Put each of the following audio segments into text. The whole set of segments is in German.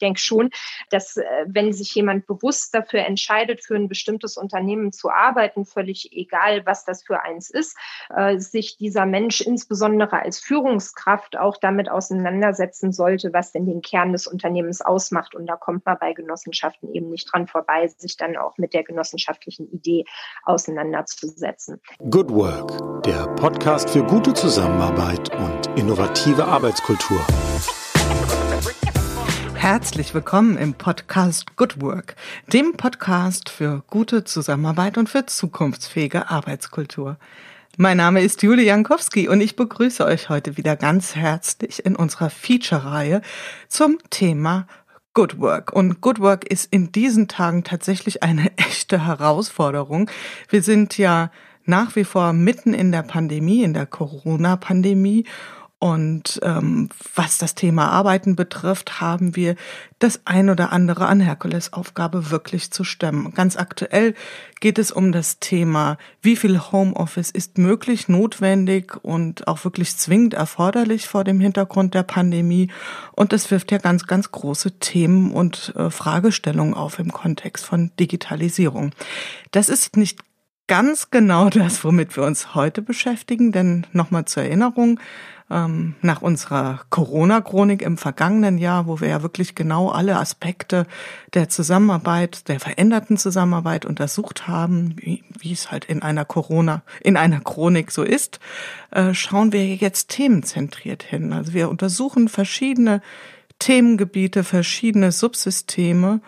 denke schon, dass äh, wenn sich jemand bewusst dafür entscheidet, für ein bestimmtes Unternehmen zu arbeiten, völlig egal, was das für eins ist, äh, sich dieser Mensch insbesondere als Führungskraft auch damit auseinandersetzen sollte, was denn den Kern des Unternehmens ausmacht. Und da kommt man bei Genossenschaften eben nicht dran vorbei, sich dann auch mit der genossenschaftlichen Idee auseinanderzusetzen. Good Work, der Podcast für gute Zusammenarbeit und innovative Arbeitskultur. Herzlich willkommen im Podcast Good Work, dem Podcast für gute Zusammenarbeit und für zukunftsfähige Arbeitskultur. Mein Name ist Julie Jankowski und ich begrüße euch heute wieder ganz herzlich in unserer Feature-Reihe zum Thema Good Work. Und Good Work ist in diesen Tagen tatsächlich eine echte Herausforderung. Wir sind ja nach wie vor mitten in der Pandemie, in der Corona-Pandemie und ähm, was das Thema Arbeiten betrifft, haben wir das ein oder andere an Herkulesaufgabe wirklich zu stemmen. Ganz aktuell geht es um das Thema, wie viel Homeoffice ist möglich, notwendig und auch wirklich zwingend erforderlich vor dem Hintergrund der Pandemie. Und das wirft ja ganz, ganz große Themen und äh, Fragestellungen auf im Kontext von Digitalisierung. Das ist nicht ganz genau das, womit wir uns heute beschäftigen, denn nochmal zur Erinnerung, ähm, nach unserer Corona-Chronik im vergangenen Jahr, wo wir ja wirklich genau alle Aspekte der Zusammenarbeit, der veränderten Zusammenarbeit untersucht haben, wie, wie es halt in einer Corona, in einer Chronik so ist, äh, schauen wir jetzt themenzentriert hin. Also wir untersuchen verschiedene Themengebiete, verschiedene Subsysteme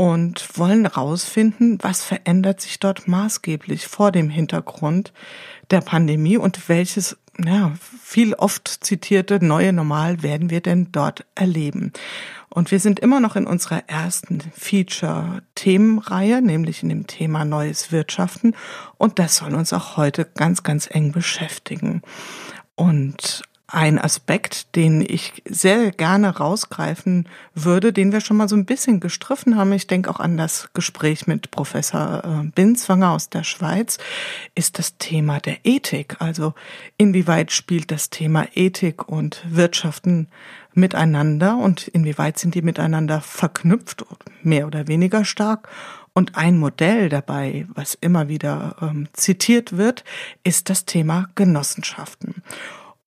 und wollen herausfinden, was verändert sich dort maßgeblich vor dem Hintergrund der Pandemie und welches ja, viel oft zitierte neue Normal werden wir denn dort erleben? Und wir sind immer noch in unserer ersten Feature-Themenreihe, nämlich in dem Thema Neues Wirtschaften. Und das soll uns auch heute ganz, ganz eng beschäftigen. Und ein Aspekt, den ich sehr gerne rausgreifen würde, den wir schon mal so ein bisschen gestriffen haben, ich denke auch an das Gespräch mit Professor äh, Binswanger aus der Schweiz, ist das Thema der Ethik. Also inwieweit spielt das Thema Ethik und Wirtschaften miteinander und inwieweit sind die miteinander verknüpft, mehr oder weniger stark. Und ein Modell dabei, was immer wieder ähm, zitiert wird, ist das Thema Genossenschaften.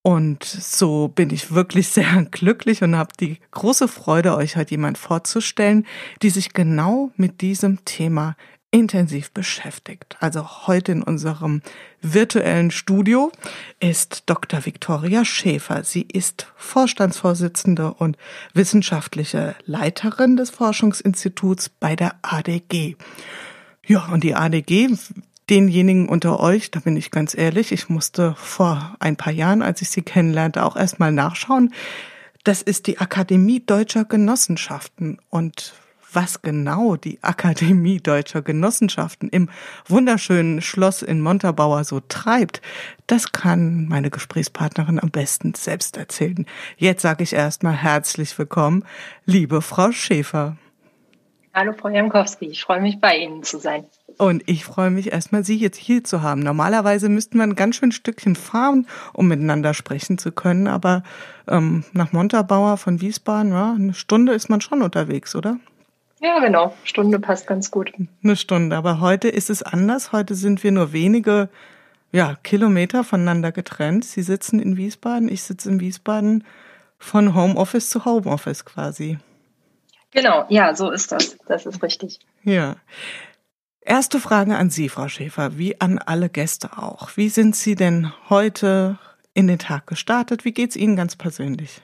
Und so bin ich wirklich sehr glücklich und habe die große Freude, euch heute jemand vorzustellen, die sich genau mit diesem Thema intensiv beschäftigt. Also heute in unserem virtuellen Studio ist Dr. Viktoria Schäfer. Sie ist Vorstandsvorsitzende und wissenschaftliche Leiterin des Forschungsinstituts bei der ADG. Ja, und die ADG, denjenigen unter euch, da bin ich ganz ehrlich, ich musste vor ein paar Jahren, als ich sie kennenlernte, auch erstmal nachschauen. Das ist die Akademie Deutscher Genossenschaften. Und was genau die Akademie Deutscher Genossenschaften im wunderschönen Schloss in Montabaur so treibt, das kann meine Gesprächspartnerin am besten selbst erzählen. Jetzt sage ich erstmal herzlich willkommen, liebe Frau Schäfer. Hallo Frau Jankowski, ich freue mich bei Ihnen zu sein. Und ich freue mich erstmal, Sie jetzt hier zu haben. Normalerweise müssten wir ein ganz schön Stückchen fahren, um miteinander sprechen zu können. Aber ähm, nach Montabaur von Wiesbaden, ja, eine Stunde ist man schon unterwegs, oder? Ja, genau. Stunde passt ganz gut. Eine Stunde. Aber heute ist es anders. Heute sind wir nur wenige ja, Kilometer voneinander getrennt. Sie sitzen in Wiesbaden, ich sitze in Wiesbaden von Homeoffice zu Homeoffice quasi. Genau, ja, so ist das. Das ist richtig. Ja. Erste Frage an Sie, Frau Schäfer, wie an alle Gäste auch. Wie sind Sie denn heute in den Tag gestartet? Wie geht's Ihnen ganz persönlich?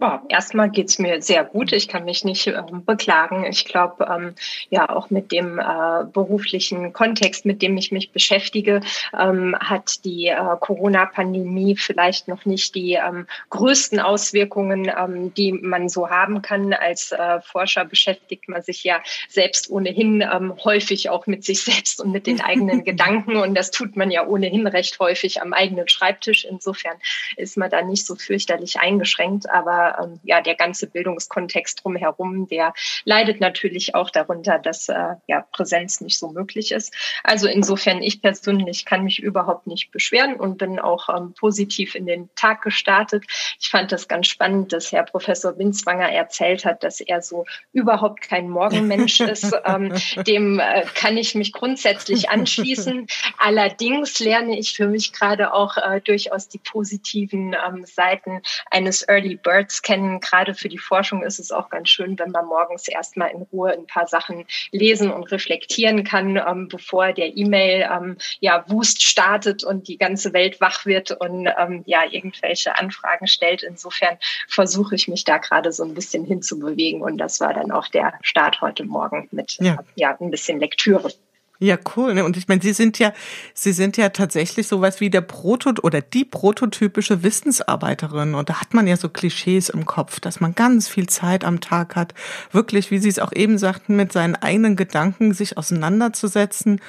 Boah, erstmal geht's mir sehr gut. Ich kann mich nicht ähm, beklagen. Ich glaube, ähm, ja, auch mit dem äh, beruflichen Kontext, mit dem ich mich beschäftige, ähm, hat die äh, Corona-Pandemie vielleicht noch nicht die ähm, größten Auswirkungen, ähm, die man so haben kann. Als äh, Forscher beschäftigt man sich ja selbst ohnehin ähm, häufig auch mit sich selbst und mit den eigenen Gedanken. Und das tut man ja ohnehin recht häufig am eigenen Schreibtisch. Insofern ist man da nicht so fürchterlich eingeschränkt. Aber aber ähm, ja, der ganze Bildungskontext drumherum, der leidet natürlich auch darunter, dass äh, ja Präsenz nicht so möglich ist. Also insofern, ich persönlich kann mich überhaupt nicht beschweren und bin auch ähm, positiv in den Tag gestartet. Ich fand das ganz spannend, dass Herr Professor Winzwanger erzählt hat, dass er so überhaupt kein Morgenmensch ist. Ähm, dem äh, kann ich mich grundsätzlich anschließen. Allerdings lerne ich für mich gerade auch äh, durchaus die positiven ähm, Seiten eines Early Birds kennen. Gerade für die Forschung ist es auch ganz schön, wenn man morgens erstmal in Ruhe ein paar Sachen lesen und reflektieren kann, ähm, bevor der E-Mail ähm, ja Wust startet und die ganze Welt wach wird und ähm, ja irgendwelche Anfragen stellt. Insofern versuche ich mich da gerade so ein bisschen hinzubewegen und das war dann auch der Start heute Morgen mit ja, ja ein bisschen Lektüre. Ja, cool. Ne? Und ich meine, Sie sind ja, Sie sind ja tatsächlich sowas wie der Proto oder die prototypische Wissensarbeiterin. Und da hat man ja so Klischees im Kopf, dass man ganz viel Zeit am Tag hat, wirklich, wie Sie es auch eben sagten, mit seinen eigenen Gedanken sich auseinanderzusetzen.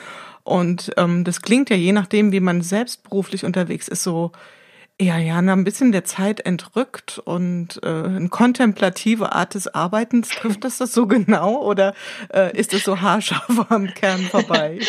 Und ähm, das klingt ja je nachdem, wie man selbst beruflich unterwegs ist, so ja, ja, ein bisschen der Zeit entrückt und äh, eine kontemplative Art des Arbeitens. Trifft das das so genau oder äh, ist es so haarscharf am Kern vorbei?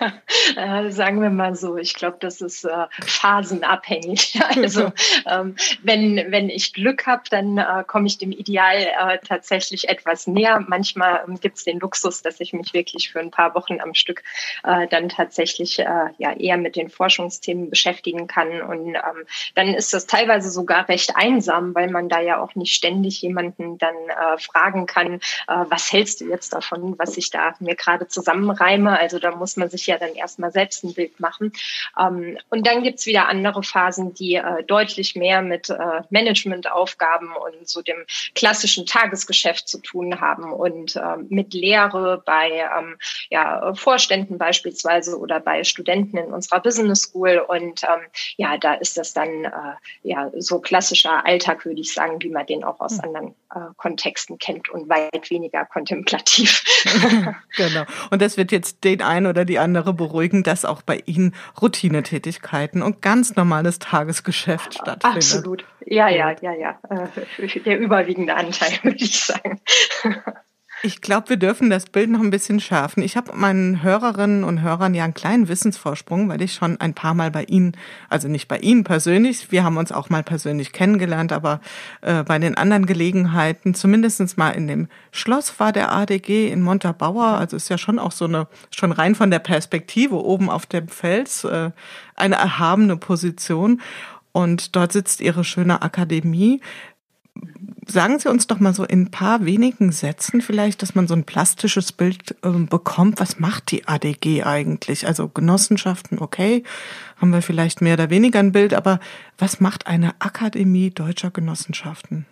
äh, sagen wir mal so, ich glaube, das ist äh, phasenabhängig. Also ähm, wenn, wenn ich Glück habe, dann äh, komme ich dem Ideal äh, tatsächlich etwas näher. Manchmal ähm, gibt es den Luxus, dass ich mich wirklich für ein paar Wochen am Stück äh, dann tatsächlich äh, ja eher mit den Forschungsthemen beschäftigen kann und ähm, dann ist das teilweise sogar recht einsam, weil man da ja auch nicht ständig jemanden dann äh, fragen kann, äh, was hältst du jetzt davon, was ich da mir gerade zusammenreime. Also da muss man sich ja dann erstmal selbst ein Bild machen. Ähm, und dann gibt's wieder andere Phasen, die äh, deutlich mehr mit äh, Managementaufgaben und so dem klassischen Tagesgeschäft zu tun haben und äh, mit Lehre bei ähm, ja, Vorständen beispielsweise oder bei Studenten in unserer Business School. Und ähm, ja, da ist das dann äh, ja so klassischer Alltag, würde ich sagen, wie man den auch aus hm. anderen äh, Kontexten kennt und weit weniger kontemplativ. genau. Und das wird jetzt den einen oder die andere beruhigen, dass auch bei Ihnen Routinetätigkeiten und ganz normales Tagesgeschäft stattfindet. Absolut. Ja, ja, ja, ja. Äh, der überwiegende Anteil, würde ich sagen. Ich glaube, wir dürfen das Bild noch ein bisschen schärfen. Ich habe meinen Hörerinnen und Hörern ja einen kleinen Wissensvorsprung, weil ich schon ein paar Mal bei Ihnen, also nicht bei Ihnen persönlich, wir haben uns auch mal persönlich kennengelernt, aber äh, bei den anderen Gelegenheiten, zumindestens mal in dem Schloss war der ADG in Montabaur, also ist ja schon auch so eine, schon rein von der Perspektive oben auf dem Fels, äh, eine erhabene Position. Und dort sitzt Ihre schöne Akademie. Sagen Sie uns doch mal so in ein paar wenigen Sätzen vielleicht, dass man so ein plastisches Bild äh, bekommt. Was macht die ADG eigentlich? Also Genossenschaften, okay, haben wir vielleicht mehr oder weniger ein Bild, aber was macht eine Akademie deutscher Genossenschaften?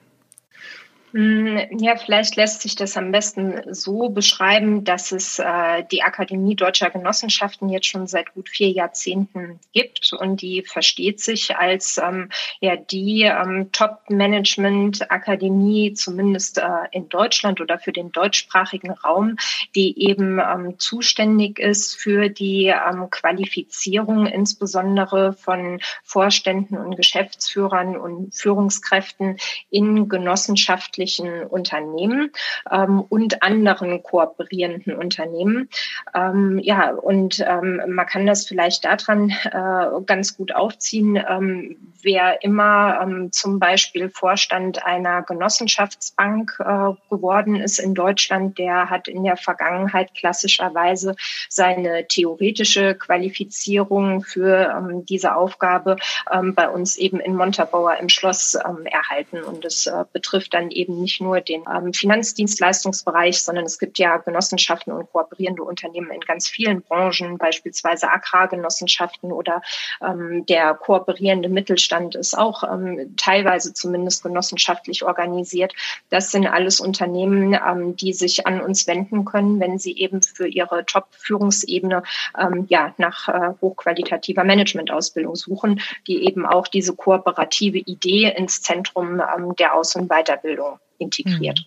Hm, ja, vielleicht lässt sich das am besten so beschreiben, dass es äh, die Akademie Deutscher Genossenschaften jetzt schon seit gut vier Jahrzehnten gibt und die versteht sich als ähm, ja die ähm, Top-Management-Akademie, zumindest äh, in Deutschland oder für den deutschsprachigen Raum, die eben ähm, zuständig ist für die ähm, Qualifizierung insbesondere von Vorständen und Geschäftsführern und Führungskräften in Genossenschaften wirtschaftlichen Unternehmen ähm, und anderen kooperierenden Unternehmen. Ähm, ja, und ähm, man kann das vielleicht daran äh, ganz gut aufziehen, ähm, wer immer ähm, zum Beispiel Vorstand einer Genossenschaftsbank äh, geworden ist in Deutschland, der hat in der Vergangenheit klassischerweise seine theoretische Qualifizierung für ähm, diese Aufgabe ähm, bei uns eben in Montabaur im Schloss ähm, erhalten. Und das äh, betrifft dann eben eben nicht nur den ähm, Finanzdienstleistungsbereich, sondern es gibt ja Genossenschaften und kooperierende Unternehmen in ganz vielen Branchen, beispielsweise Agrargenossenschaften oder ähm, der kooperierende Mittelstand ist auch ähm, teilweise zumindest genossenschaftlich organisiert. Das sind alles Unternehmen, ähm, die sich an uns wenden können, wenn sie eben für ihre Top-Führungsebene ähm, ja nach äh, hochqualitativer Managementausbildung suchen, die eben auch diese kooperative Idee ins Zentrum ähm, der Aus- und Weiterbildung integriert.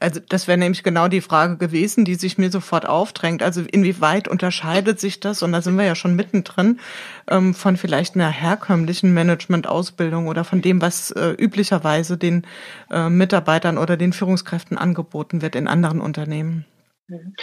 Also das wäre nämlich genau die Frage gewesen, die sich mir sofort aufdrängt. Also inwieweit unterscheidet sich das, und da sind wir ja schon mittendrin, ähm, von vielleicht einer herkömmlichen Management-Ausbildung oder von dem, was äh, üblicherweise den äh, Mitarbeitern oder den Führungskräften angeboten wird in anderen Unternehmen? Mhm.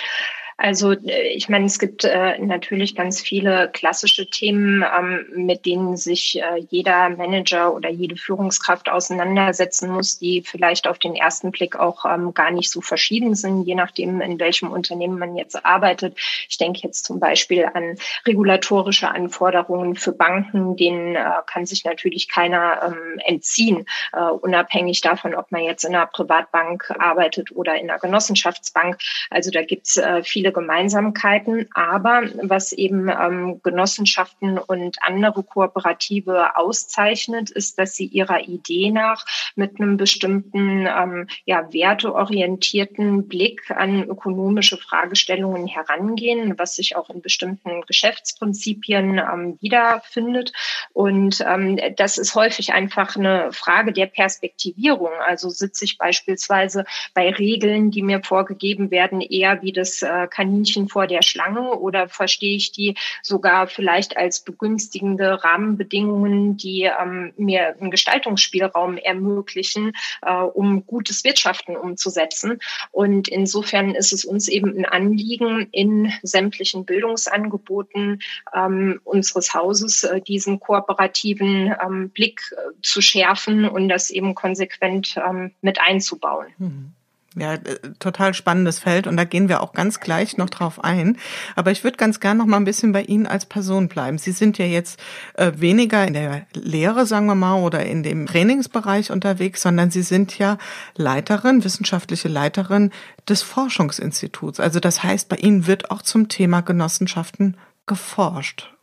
Also äh, ich meine, es gibt äh, natürlich ganz viele klassische Themen, ähm, mit denen sich äh, jeder Manager oder jede Führungskraft auseinandersetzen muss, die vielleicht auf den ersten Blick auch ähm, gar nicht so verschieden sind, je nachdem, in welchem Unternehmen man jetzt arbeitet. Ich denke jetzt zum Beispiel an regulatorische Anforderungen für Banken, denen äh, kann sich natürlich keiner ähm, entziehen, äh, unabhängig davon, ob man jetzt in einer Privatbank arbeitet oder in einer Genossenschaftsbank. Also da gibt's äh, viele viele Gemeinsamkeiten, aber was eben ähm, Genossenschaften und andere Kooperative auszeichnet, ist, dass sie ihrer Idee nach mit einem bestimmten ähm, ja, werteorientierten Blick an ökonomische Fragestellungen herangehen, was sich auch in bestimmten Geschäftsprinzipien ähm, wiederfindet. Und ähm, das ist häufig einfach eine Frage der Perspektivierung. Also sitze ich beispielsweise bei Regeln, die mir vorgegeben werden, eher wie das äh, Kaninchen vor der Schlange oder verstehe ich die sogar vielleicht als begünstigende Rahmenbedingungen, die ähm, mir einen Gestaltungsspielraum ermöglichen, äh, um gutes Wirtschaften umzusetzen. Und insofern ist es uns eben ein Anliegen, in sämtlichen Bildungsangeboten ähm, unseres Hauses äh, diesen kooperativen ähm, Blick äh, zu schärfen und das eben konsequent ähm, mit einzubauen. Mhm. Ja, äh, total spannendes Feld und da gehen wir auch ganz gleich noch drauf ein. Aber ich würde ganz gern noch mal ein bisschen bei Ihnen als Person bleiben. Sie sind ja jetzt äh, weniger in der Lehre, sagen wir mal, oder in dem Trainingsbereich unterwegs, sondern Sie sind ja Leiterin, wissenschaftliche Leiterin des Forschungsinstituts. Also das heißt, bei Ihnen wird auch zum Thema Genossenschaften geforscht.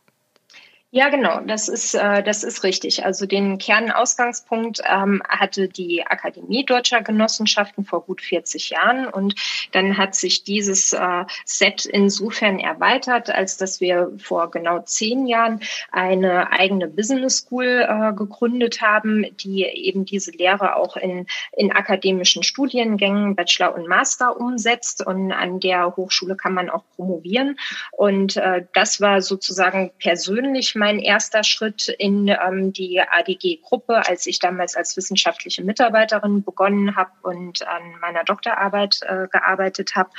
Ja, genau, das ist, äh, das ist richtig. Also den Kernausgangspunkt ähm, hatte die Akademie Deutscher Genossenschaften vor gut 40 Jahren und dann hat sich dieses äh, Set insofern erweitert, als dass wir vor genau zehn Jahren eine eigene Business School äh, gegründet haben, die eben diese Lehre auch in, in akademischen Studiengängen, Bachelor und Master umsetzt und an der Hochschule kann man auch promovieren. Und äh, das war sozusagen persönlich mein erster Schritt in ähm, die ADG-Gruppe, als ich damals als wissenschaftliche Mitarbeiterin begonnen habe und an meiner Doktorarbeit äh, gearbeitet habe.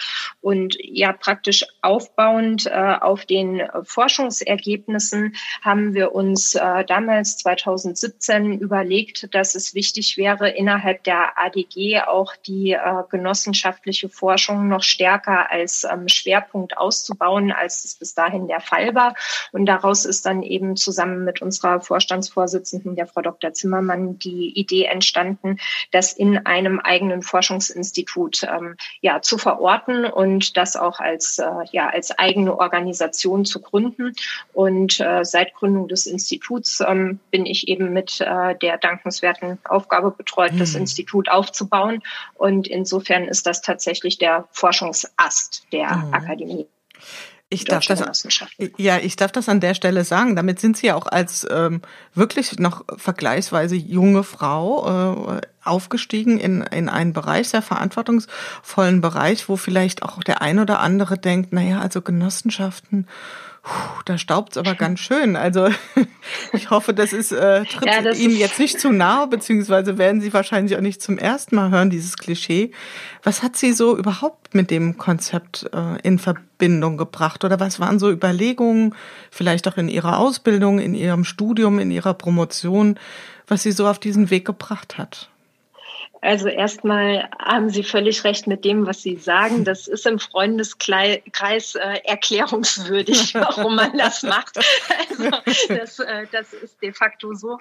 Und ja, praktisch aufbauend äh, auf den Forschungsergebnissen haben wir uns äh, damals 2017 überlegt, dass es wichtig wäre, innerhalb der ADG auch die äh, genossenschaftliche Forschung noch stärker als ähm, Schwerpunkt auszubauen, als es bis dahin der Fall war. Und daraus ist dann eben zusammen mit unserer Vorstandsvorsitzenden, der Frau Dr. Zimmermann, die Idee entstanden, das in einem eigenen Forschungsinstitut ähm, ja, zu verorten und das auch als, äh, ja, als eigene Organisation zu gründen. Und äh, seit Gründung des Instituts ähm, bin ich eben mit äh, der dankenswerten Aufgabe betreut, mhm. das Institut aufzubauen. Und insofern ist das tatsächlich der Forschungsast der mhm. Akademie. Ich darf das, ja, ich darf das an der Stelle sagen. Damit sind Sie ja auch als ähm, wirklich noch vergleichsweise junge Frau äh, aufgestiegen in, in einen Bereich, sehr verantwortungsvollen Bereich, wo vielleicht auch der ein oder andere denkt, naja, also Genossenschaften, Puh, da staubt's aber ganz schön. Also ich hoffe, das ist äh, tritt ja, das Ihnen jetzt nicht zu nahe, beziehungsweise werden Sie wahrscheinlich auch nicht zum ersten Mal hören, dieses Klischee. Was hat Sie so überhaupt mit dem Konzept äh, in Verbindung gebracht? Oder was waren so Überlegungen, vielleicht auch in Ihrer Ausbildung, in Ihrem Studium, in Ihrer Promotion, was Sie so auf diesen Weg gebracht hat? Also erstmal haben Sie völlig recht mit dem, was Sie sagen. Das ist im Freundeskreis äh, erklärungswürdig, warum man das macht. Also das, äh, das ist de facto so.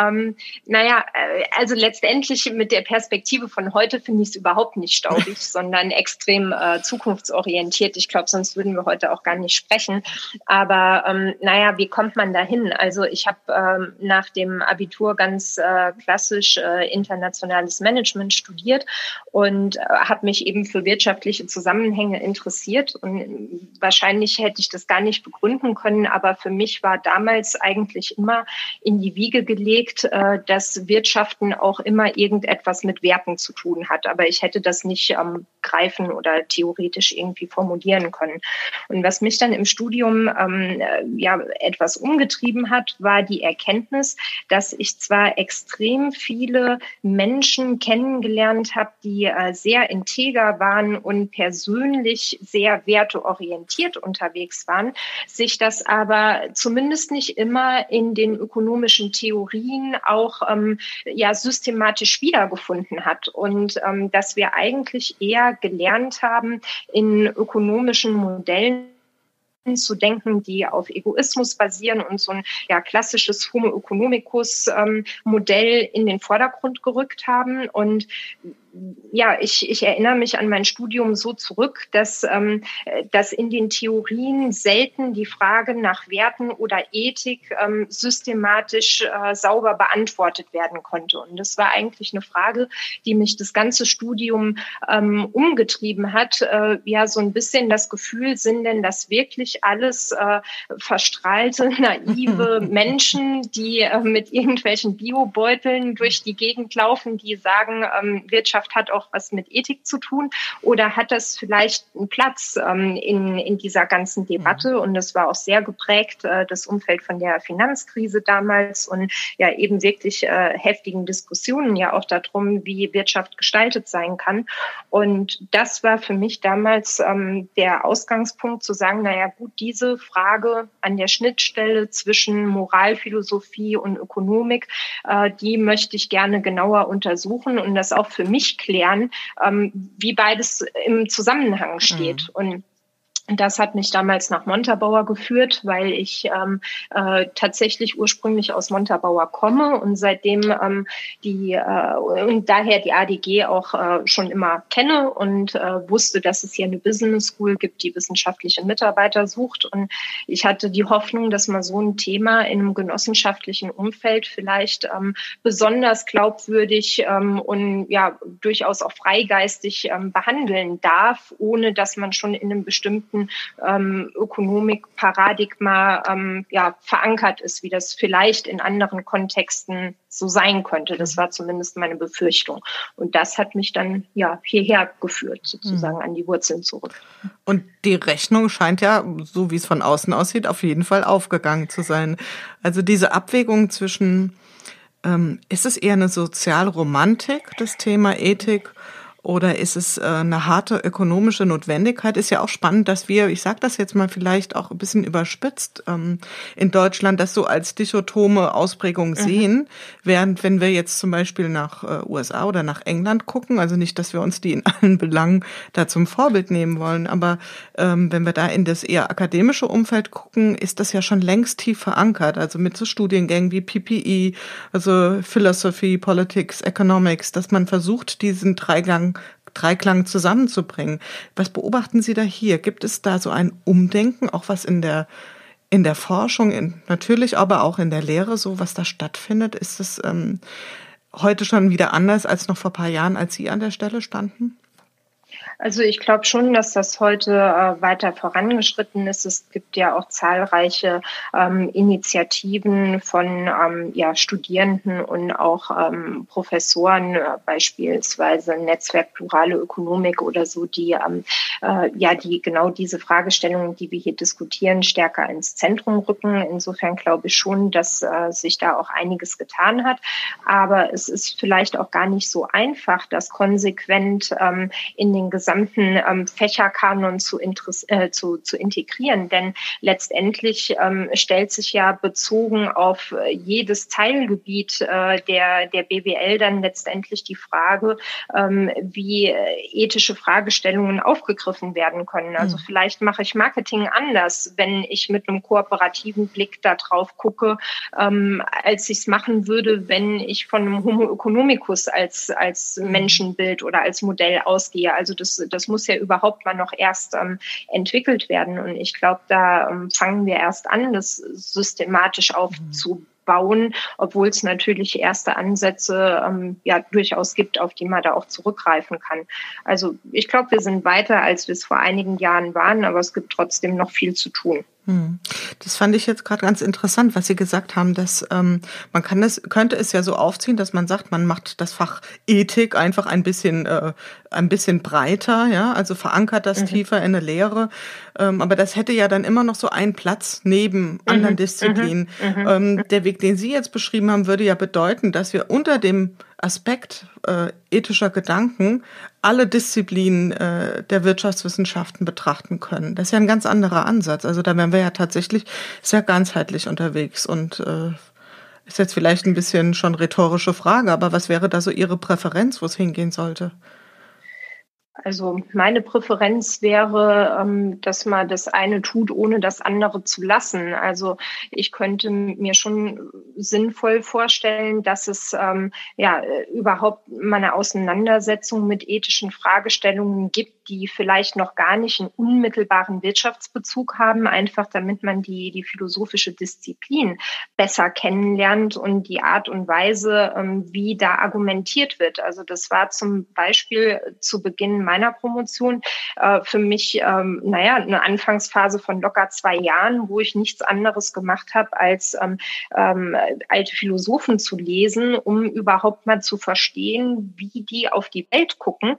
Ähm, naja, äh, also letztendlich mit der Perspektive von heute finde ich es überhaupt nicht staubig, sondern extrem äh, zukunftsorientiert. Ich glaube, sonst würden wir heute auch gar nicht sprechen. Aber ähm, naja, wie kommt man dahin? Also ich habe ähm, nach dem Abitur ganz äh, klassisch äh, internationales Management Management studiert und äh, habe mich eben für wirtschaftliche Zusammenhänge interessiert. Und wahrscheinlich hätte ich das gar nicht begründen können, aber für mich war damals eigentlich immer in die Wiege gelegt, äh, dass Wirtschaften auch immer irgendetwas mit Werten zu tun hat. Aber ich hätte das nicht ähm, greifen oder theoretisch irgendwie formulieren können. Und was mich dann im Studium ähm, äh, ja etwas umgetrieben hat, war die Erkenntnis, dass ich zwar extrem viele Menschen kennengelernt habe, die äh, sehr integer waren und persönlich sehr werteorientiert unterwegs waren, sich das aber zumindest nicht immer in den ökonomischen Theorien auch ähm, ja systematisch wiedergefunden hat. Und ähm, dass wir eigentlich eher gelernt haben, in ökonomischen Modellen zu denken, die auf Egoismus basieren und so ein ja, klassisches Homo economicus ähm, Modell in den Vordergrund gerückt haben. Und ja, ich, ich erinnere mich an mein Studium so zurück, dass, ähm, dass in den Theorien selten die Frage nach Werten oder Ethik ähm, systematisch äh, sauber beantwortet werden konnte. Und das war eigentlich eine Frage, die mich das ganze Studium ähm, umgetrieben hat. Äh, ja, so ein bisschen das Gefühl, sind denn das wirklich alles äh, verstrahlte, naive Menschen, die äh, mit irgendwelchen Biobeuteln durch die Gegend laufen, die sagen, ähm, Wirtschaft Wissenschaft hat auch was mit Ethik zu tun oder hat das vielleicht einen Platz ähm, in, in dieser ganzen Debatte? Mhm. Und es war auch sehr geprägt, äh, das Umfeld von der Finanzkrise damals und ja eben wirklich äh, heftigen Diskussionen ja auch darum, wie Wirtschaft gestaltet sein kann. Und das war für mich damals ähm, der Ausgangspunkt zu sagen, naja gut, diese Frage an der Schnittstelle zwischen Moralphilosophie und Ökonomik, äh, die möchte ich gerne genauer untersuchen und das auch für mich klären, ähm, wie beides im Zusammenhang steht. Mhm. Und das hat mich damals nach Montabaur geführt, weil ich ähm, äh, tatsächlich ursprünglich aus Montabaur komme und seitdem ähm, die äh, und daher die ADG auch äh, schon immer kenne und äh, wusste, dass es hier eine Business School gibt, die wissenschaftliche Mitarbeiter sucht. Und ich hatte die Hoffnung, dass man so ein Thema in einem genossenschaftlichen Umfeld vielleicht ähm, besonders glaubwürdig ähm, und ja durchaus auch freigeistig ähm, behandeln darf, ohne dass man schon in einem bestimmten bestimmten ähm, Ökonomikparadigma ähm, ja, verankert ist, wie das vielleicht in anderen Kontexten so sein könnte. Das war zumindest meine Befürchtung. Und das hat mich dann ja hierher geführt, sozusagen mhm. an die Wurzeln zurück. Und die Rechnung scheint ja, so wie es von außen aussieht, auf jeden Fall aufgegangen zu sein. Also diese Abwägung zwischen ähm, ist es eher eine Sozialromantik, das Thema Ethik, oder ist es äh, eine harte ökonomische Notwendigkeit? Ist ja auch spannend, dass wir, ich sage das jetzt mal vielleicht auch ein bisschen überspitzt, ähm, in Deutschland das so als dichotome Ausprägung mhm. sehen, während wenn wir jetzt zum Beispiel nach äh, USA oder nach England gucken, also nicht, dass wir uns die in allen Belangen da zum Vorbild nehmen wollen, aber ähm, wenn wir da in das eher akademische Umfeld gucken, ist das ja schon längst tief verankert, also mit so Studiengängen wie PPE, also Philosophy, Politics, Economics, dass man versucht, diesen Dreigang Dreiklang zusammenzubringen. Was beobachten Sie da hier? Gibt es da so ein Umdenken, auch was in der in der Forschung, in, natürlich aber auch in der Lehre, so was da stattfindet? Ist es ähm, heute schon wieder anders als noch vor paar Jahren, als Sie an der Stelle standen? Also ich glaube schon, dass das heute äh, weiter vorangeschritten ist. Es gibt ja auch zahlreiche ähm, Initiativen von ähm, ja, Studierenden und auch ähm, Professoren, äh, beispielsweise Netzwerk Plurale Ökonomik oder so, die ähm, äh, ja die genau diese Fragestellungen, die wir hier diskutieren, stärker ins Zentrum rücken. Insofern glaube ich schon, dass äh, sich da auch einiges getan hat. Aber es ist vielleicht auch gar nicht so einfach, das konsequent ähm, in den gesamten ähm, Fächerkanon zu, äh, zu, zu integrieren. Denn letztendlich ähm, stellt sich ja bezogen auf äh, jedes Teilgebiet äh, der, der BWL dann letztendlich die Frage, ähm, wie äh, ethische Fragestellungen aufgegriffen werden können. Also mhm. vielleicht mache ich Marketing anders, wenn ich mit einem kooperativen Blick da drauf gucke, ähm, als ich es machen würde, wenn ich von einem Homo economicus als, als hm. Menschenbild oder als Modell ausgehe. Also das das, muss ja überhaupt mal noch erst ähm, entwickelt werden. Und ich glaube, da ähm, fangen wir erst an, das systematisch aufzu bauen, obwohl es natürlich erste Ansätze ähm, ja durchaus gibt, auf die man da auch zurückgreifen kann. Also ich glaube, wir sind weiter, als wir es vor einigen Jahren waren, aber es gibt trotzdem noch viel zu tun. Hm. Das fand ich jetzt gerade ganz interessant, was Sie gesagt haben, dass ähm, man kann es könnte es ja so aufziehen, dass man sagt, man macht das Fach Ethik einfach ein bisschen äh, ein bisschen breiter, ja, also verankert das mhm. tiefer in eine Lehre. Ähm, aber das hätte ja dann immer noch so einen Platz neben mhm. anderen Disziplinen. Mhm. mhm. Ähm, der Weg, den Sie jetzt beschrieben haben, würde ja bedeuten, dass wir unter dem Aspekt äh, ethischer Gedanken alle Disziplinen äh, der Wirtschaftswissenschaften betrachten können. Das ist ja ein ganz anderer Ansatz. Also da wären wir ja tatsächlich sehr ganzheitlich unterwegs und äh, ist jetzt vielleicht ein bisschen schon rhetorische Frage, aber was wäre da so Ihre Präferenz, wo es hingehen sollte? Also meine Präferenz wäre, ähm, dass man das eine tut, ohne das andere zu lassen. Also ich könnte mir schon sinnvoll vorstellen, dass es ähm, ja überhaupt mal eine Auseinandersetzung mit ethischen Fragestellungen gibt, die vielleicht noch gar nicht einen unmittelbaren Wirtschaftsbezug haben, einfach damit man die, die philosophische Disziplin besser kennenlernt und die Art und Weise, ähm, wie da argumentiert wird. Also das war zum Beispiel zu Beginn meiner Promotion äh, für mich, ähm, naja, eine Anfangsphase von locker zwei Jahren, wo ich nichts anderes gemacht habe, als ähm, alte Philosophen zu lesen, um überhaupt mal zu verstehen, wie die auf die Welt gucken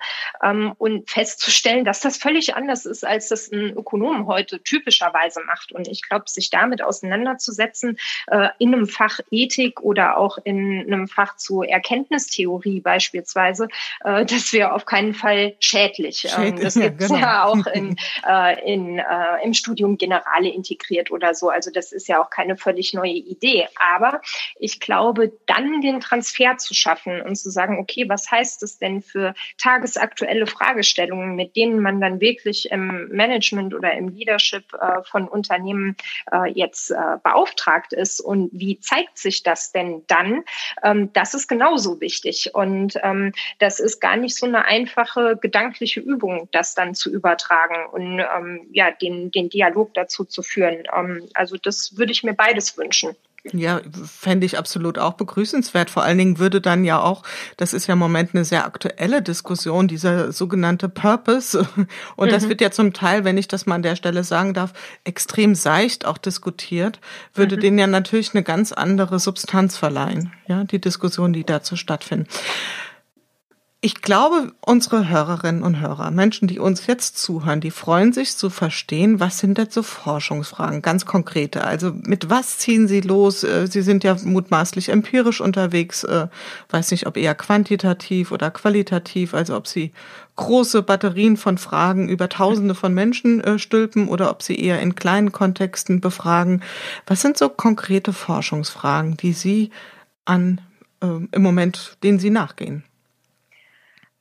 und festzustellen, dass das völlig anders ist, als das ein Ökonom heute typischerweise macht. Und ich glaube, sich damit auseinanderzusetzen, äh, in einem Fach Ethik oder auch in einem Fach zur Erkenntnistheorie beispielsweise, äh, dass wir auf keinen Fall schädlich. Ähm, das gibt es ja, genau. ja, auch in, äh, in, äh, im Studium Generale integriert oder so. Also das ist ja auch keine völlig neue Idee. Aber ich glaube, dann den Transfer zu schaffen und zu sagen, okay, was heißt es denn für tagesaktuelle Fragestellungen, mit denen man dann wirklich im Management oder im Leadership äh, von Unternehmen äh, jetzt äh, beauftragt ist und wie zeigt sich das denn dann? Ähm, das ist genauso wichtig. Und ähm, das ist gar nicht so eine einfache gedankliche Übung, das dann zu übertragen und ähm, ja, den, den Dialog dazu zu führen. Ähm, also das würde ich mir beides wünschen. Ja, fände ich absolut auch begrüßenswert. Vor allen Dingen würde dann ja auch, das ist ja im Moment eine sehr aktuelle Diskussion, dieser sogenannte Purpose. Und mhm. das wird ja zum Teil, wenn ich das mal an der Stelle sagen darf, extrem seicht auch diskutiert, würde mhm. denen ja natürlich eine ganz andere Substanz verleihen. Ja, die Diskussion, die dazu stattfinden. Ich glaube, unsere Hörerinnen und Hörer, Menschen, die uns jetzt zuhören, die freuen sich zu verstehen, was sind denn so Forschungsfragen, ganz konkrete. Also mit was ziehen Sie los? Äh, Sie sind ja mutmaßlich empirisch unterwegs, äh, weiß nicht, ob eher quantitativ oder qualitativ, also ob Sie große Batterien von Fragen über Tausende von Menschen äh, stülpen oder ob Sie eher in kleinen Kontexten befragen. Was sind so konkrete Forschungsfragen, die Sie an im Moment, denen Sie nachgehen?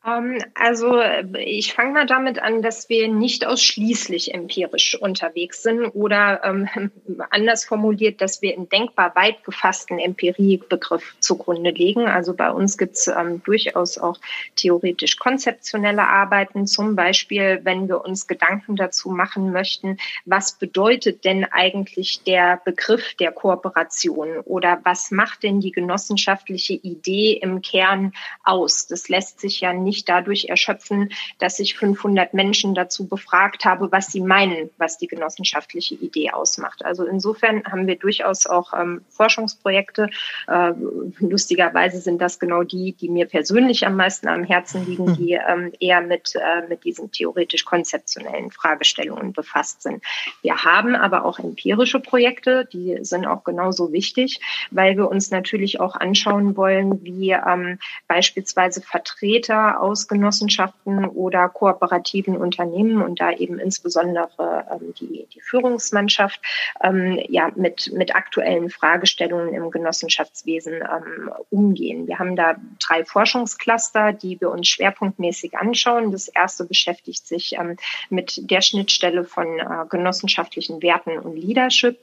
Ähm, also ich fange mal damit an, dass wir nicht ausschließlich empirisch unterwegs sind oder ähm, anders formuliert, dass wir einen denkbar weit gefassten Empiriebegriff zugrunde legen. Also bei uns gibt es ähm, durchaus auch theoretisch konzeptionelle Arbeiten, zum Beispiel, wenn wir uns Gedanken dazu machen möchten, was bedeutet denn eigentlich der Begriff der Kooperation oder was macht denn die genossenschaftliche Idee im Kern aus? Das lässt sich ja nicht nicht dadurch erschöpfen, dass ich 500 Menschen dazu befragt habe, was sie meinen, was die genossenschaftliche Idee ausmacht. Also insofern haben wir durchaus auch ähm, Forschungsprojekte. Äh, lustigerweise sind das genau die, die mir persönlich am meisten am Herzen liegen, hm. die ähm, eher mit, äh, mit diesen theoretisch-konzeptionellen Fragestellungen befasst sind. Wir haben aber auch empirische Projekte, die sind auch genauso wichtig, weil wir uns natürlich auch anschauen wollen, wie ähm, beispielsweise Vertreter aus Genossenschaften oder kooperativen Unternehmen und da eben insbesondere ähm, die, die Führungsmannschaft ähm, ja mit, mit aktuellen Fragestellungen im Genossenschaftswesen ähm, umgehen. Wir haben da drei Forschungscluster, die wir uns schwerpunktmäßig anschauen. Das erste beschäftigt sich ähm, mit der Schnittstelle von äh, genossenschaftlichen Werten und Leadership.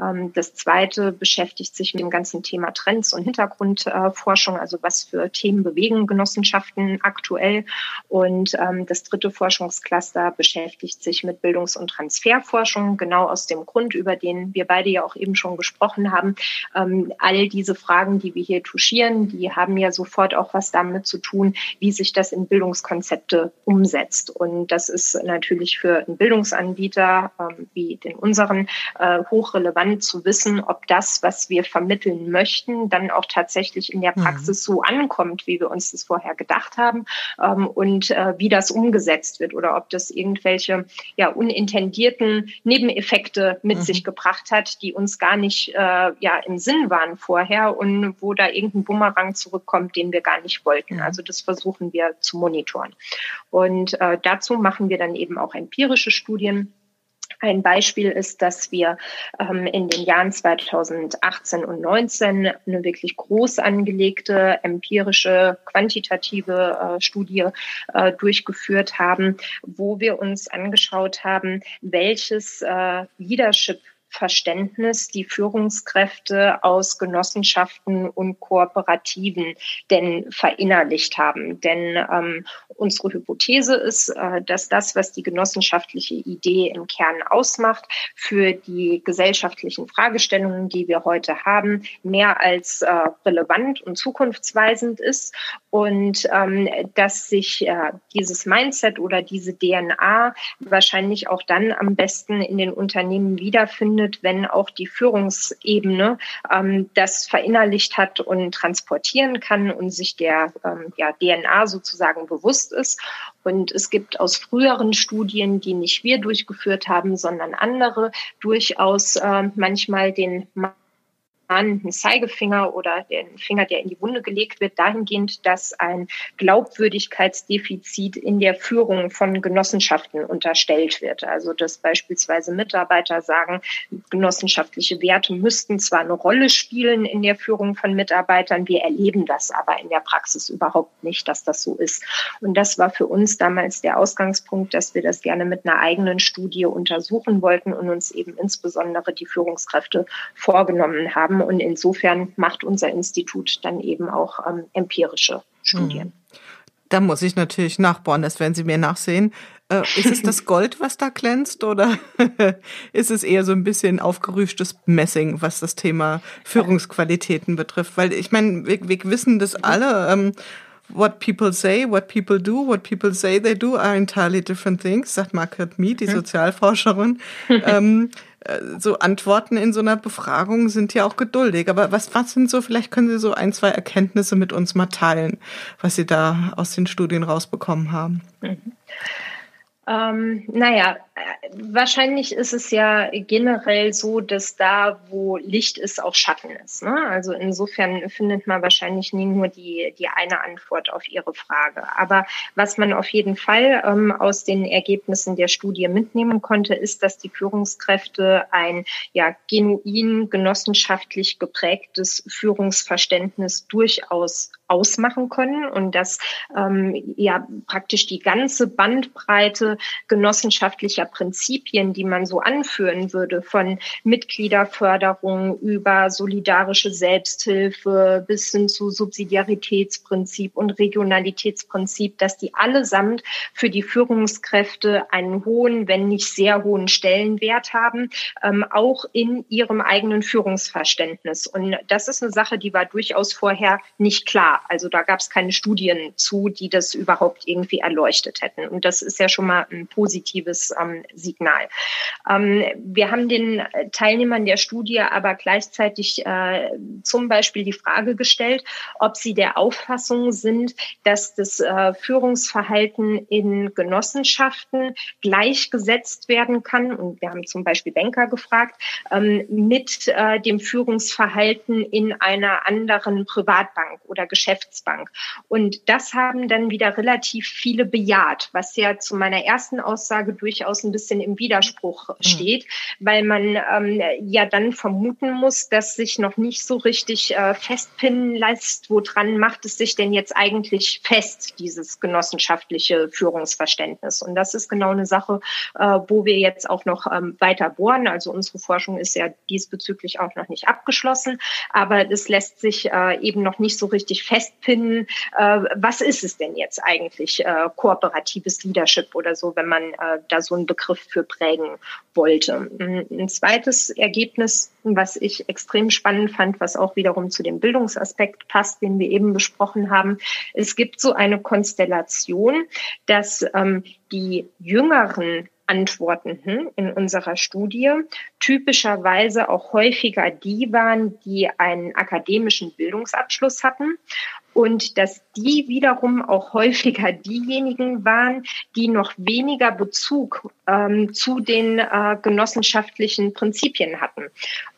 Ähm, das zweite beschäftigt sich mit dem ganzen Thema Trends und Hintergrundforschung, äh, also was für Themen bewegen Genossenschaften aktuell aktuell. Und ähm, das dritte Forschungscluster beschäftigt sich mit Bildungs- und Transferforschung, genau aus dem Grund, über den wir beide ja auch eben schon gesprochen haben. Ähm, all diese Fragen, die wir hier touchieren, die haben ja sofort auch was damit zu tun, wie sich das in Bildungskonzepte umsetzt. Und das ist natürlich für einen Bildungsanbieter ähm, wie den unseren äh, hochrelevant zu wissen, ob das, was wir vermitteln möchten, dann auch tatsächlich in der mhm. Praxis so ankommt, wie wir uns das vorher gedacht haben ähm, und äh, wie das umgesetzt wird oder ob das irgendwelche ja unintendierten Nebeneffekte mit mhm. sich gebracht hat, die uns gar nicht äh, ja im Sinn waren vorher und wo da irgendein Bumerang zurückkommt, den wir gar nicht wollten. Also das versuchen wir zu monitoren. Und äh, dazu machen wir dann eben auch empirische Studien. Ein Beispiel ist, dass wir ähm, in den Jahren 2018 und 19 eine wirklich groß angelegte empirische quantitative äh, Studie äh, durchgeführt haben, wo wir uns angeschaut haben, welches äh, Leadership Verständnis die Führungskräfte aus Genossenschaften und Kooperativen denn verinnerlicht haben. Denn ähm, unsere Hypothese ist, äh, dass das, was die genossenschaftliche Idee im Kern ausmacht, für die gesellschaftlichen Fragestellungen, die wir heute haben, mehr als äh, relevant und zukunftsweisend ist und ähm, dass sich äh, dieses Mindset oder diese DNA wahrscheinlich auch dann am besten in den Unternehmen wiederfindet, stattfindet, wenn auch die Führungsebene ähm, das verinnerlicht hat und transportieren kann und sich der ähm, ja, DNA sozusagen bewusst ist. Und es gibt aus früheren Studien, die nicht wir durchgeführt haben, sondern andere, durchaus äh, manchmal den einen Zeigefinger oder den Finger, der in die Wunde gelegt wird, dahingehend, dass ein Glaubwürdigkeitsdefizit in der Führung von Genossenschaften unterstellt wird. Also dass beispielsweise Mitarbeiter sagen, genossenschaftliche Werte müssten zwar eine Rolle spielen in der Führung von Mitarbeitern, wir erleben das aber in der Praxis überhaupt nicht, dass das so ist. Und das war für uns damals der Ausgangspunkt, dass wir das gerne mit einer eigenen Studie untersuchen wollten und uns eben insbesondere die Führungskräfte vorgenommen haben haben. Und insofern macht unser Institut dann eben auch ähm, empirische Studien. Hm. Da muss ich natürlich nachbohren, das werden Sie mir nachsehen. Äh, ist es das Gold, was da glänzt, oder ist es eher so ein bisschen aufgerüschtes Messing, was das Thema Führungsqualitäten betrifft? Weil ich meine, wir, wir wissen das alle. Ähm, what people say, what people do, what people say they do are entirely different things, sagt Margaret Mead, die hm. Sozialforscherin. ähm, äh, so Antworten in so einer Befragung sind ja auch geduldig. Aber was, was sind so, vielleicht können Sie so ein, zwei Erkenntnisse mit uns mal teilen, was Sie da aus den Studien rausbekommen haben? Mhm. Ähm, naja, äh, wahrscheinlich ist es ja generell so, dass da, wo Licht ist, auch Schatten ist. Ne? Also insofern findet man wahrscheinlich nie nur die, die eine Antwort auf Ihre Frage. Aber was man auf jeden Fall ähm, aus den Ergebnissen der Studie mitnehmen konnte, ist, dass die Führungskräfte ein ja, genuin genossenschaftlich geprägtes Führungsverständnis durchaus ausmachen können und dass ähm, ja praktisch die ganze Bandbreite genossenschaftlicher Prinzipien, die man so anführen würde, von Mitgliederförderung über solidarische Selbsthilfe bis hin zu Subsidiaritätsprinzip und Regionalitätsprinzip, dass die allesamt für die Führungskräfte einen hohen, wenn nicht sehr hohen Stellenwert haben, ähm, auch in ihrem eigenen Führungsverständnis. Und das ist eine Sache, die war durchaus vorher nicht klar. Also da gab es keine Studien zu, die das überhaupt irgendwie erleuchtet hätten. Und das ist ja schon mal ein positives ähm, Signal. Ähm, wir haben den Teilnehmern der Studie aber gleichzeitig äh, zum Beispiel die Frage gestellt, ob sie der Auffassung sind, dass das äh, Führungsverhalten in Genossenschaften gleichgesetzt werden kann. Und wir haben zum Beispiel Banker gefragt, ähm, mit äh, dem Führungsverhalten in einer anderen Privatbank oder Geschäftsbank Geschäftsbank. Und das haben dann wieder relativ viele bejaht, was ja zu meiner ersten Aussage durchaus ein bisschen im Widerspruch mhm. steht, weil man ähm, ja dann vermuten muss, dass sich noch nicht so richtig äh, festpinnen lässt, woran macht es sich denn jetzt eigentlich fest, dieses genossenschaftliche Führungsverständnis. Und das ist genau eine Sache, äh, wo wir jetzt auch noch ähm, weiter bohren. Also unsere Forschung ist ja diesbezüglich auch noch nicht abgeschlossen, aber es lässt sich äh, eben noch nicht so richtig feststellen, festpinnen, äh, was ist es denn jetzt eigentlich, äh, kooperatives Leadership oder so, wenn man äh, da so einen Begriff für prägen wollte. Ein zweites Ergebnis, was ich extrem spannend fand, was auch wiederum zu dem Bildungsaspekt passt, den wir eben besprochen haben. Es gibt so eine Konstellation, dass ähm, die jüngeren Antwortenden in unserer Studie. Typischerweise auch häufiger die waren, die einen akademischen Bildungsabschluss hatten. Und dass die wiederum auch häufiger diejenigen waren, die noch weniger Bezug ähm, zu den äh, genossenschaftlichen Prinzipien hatten.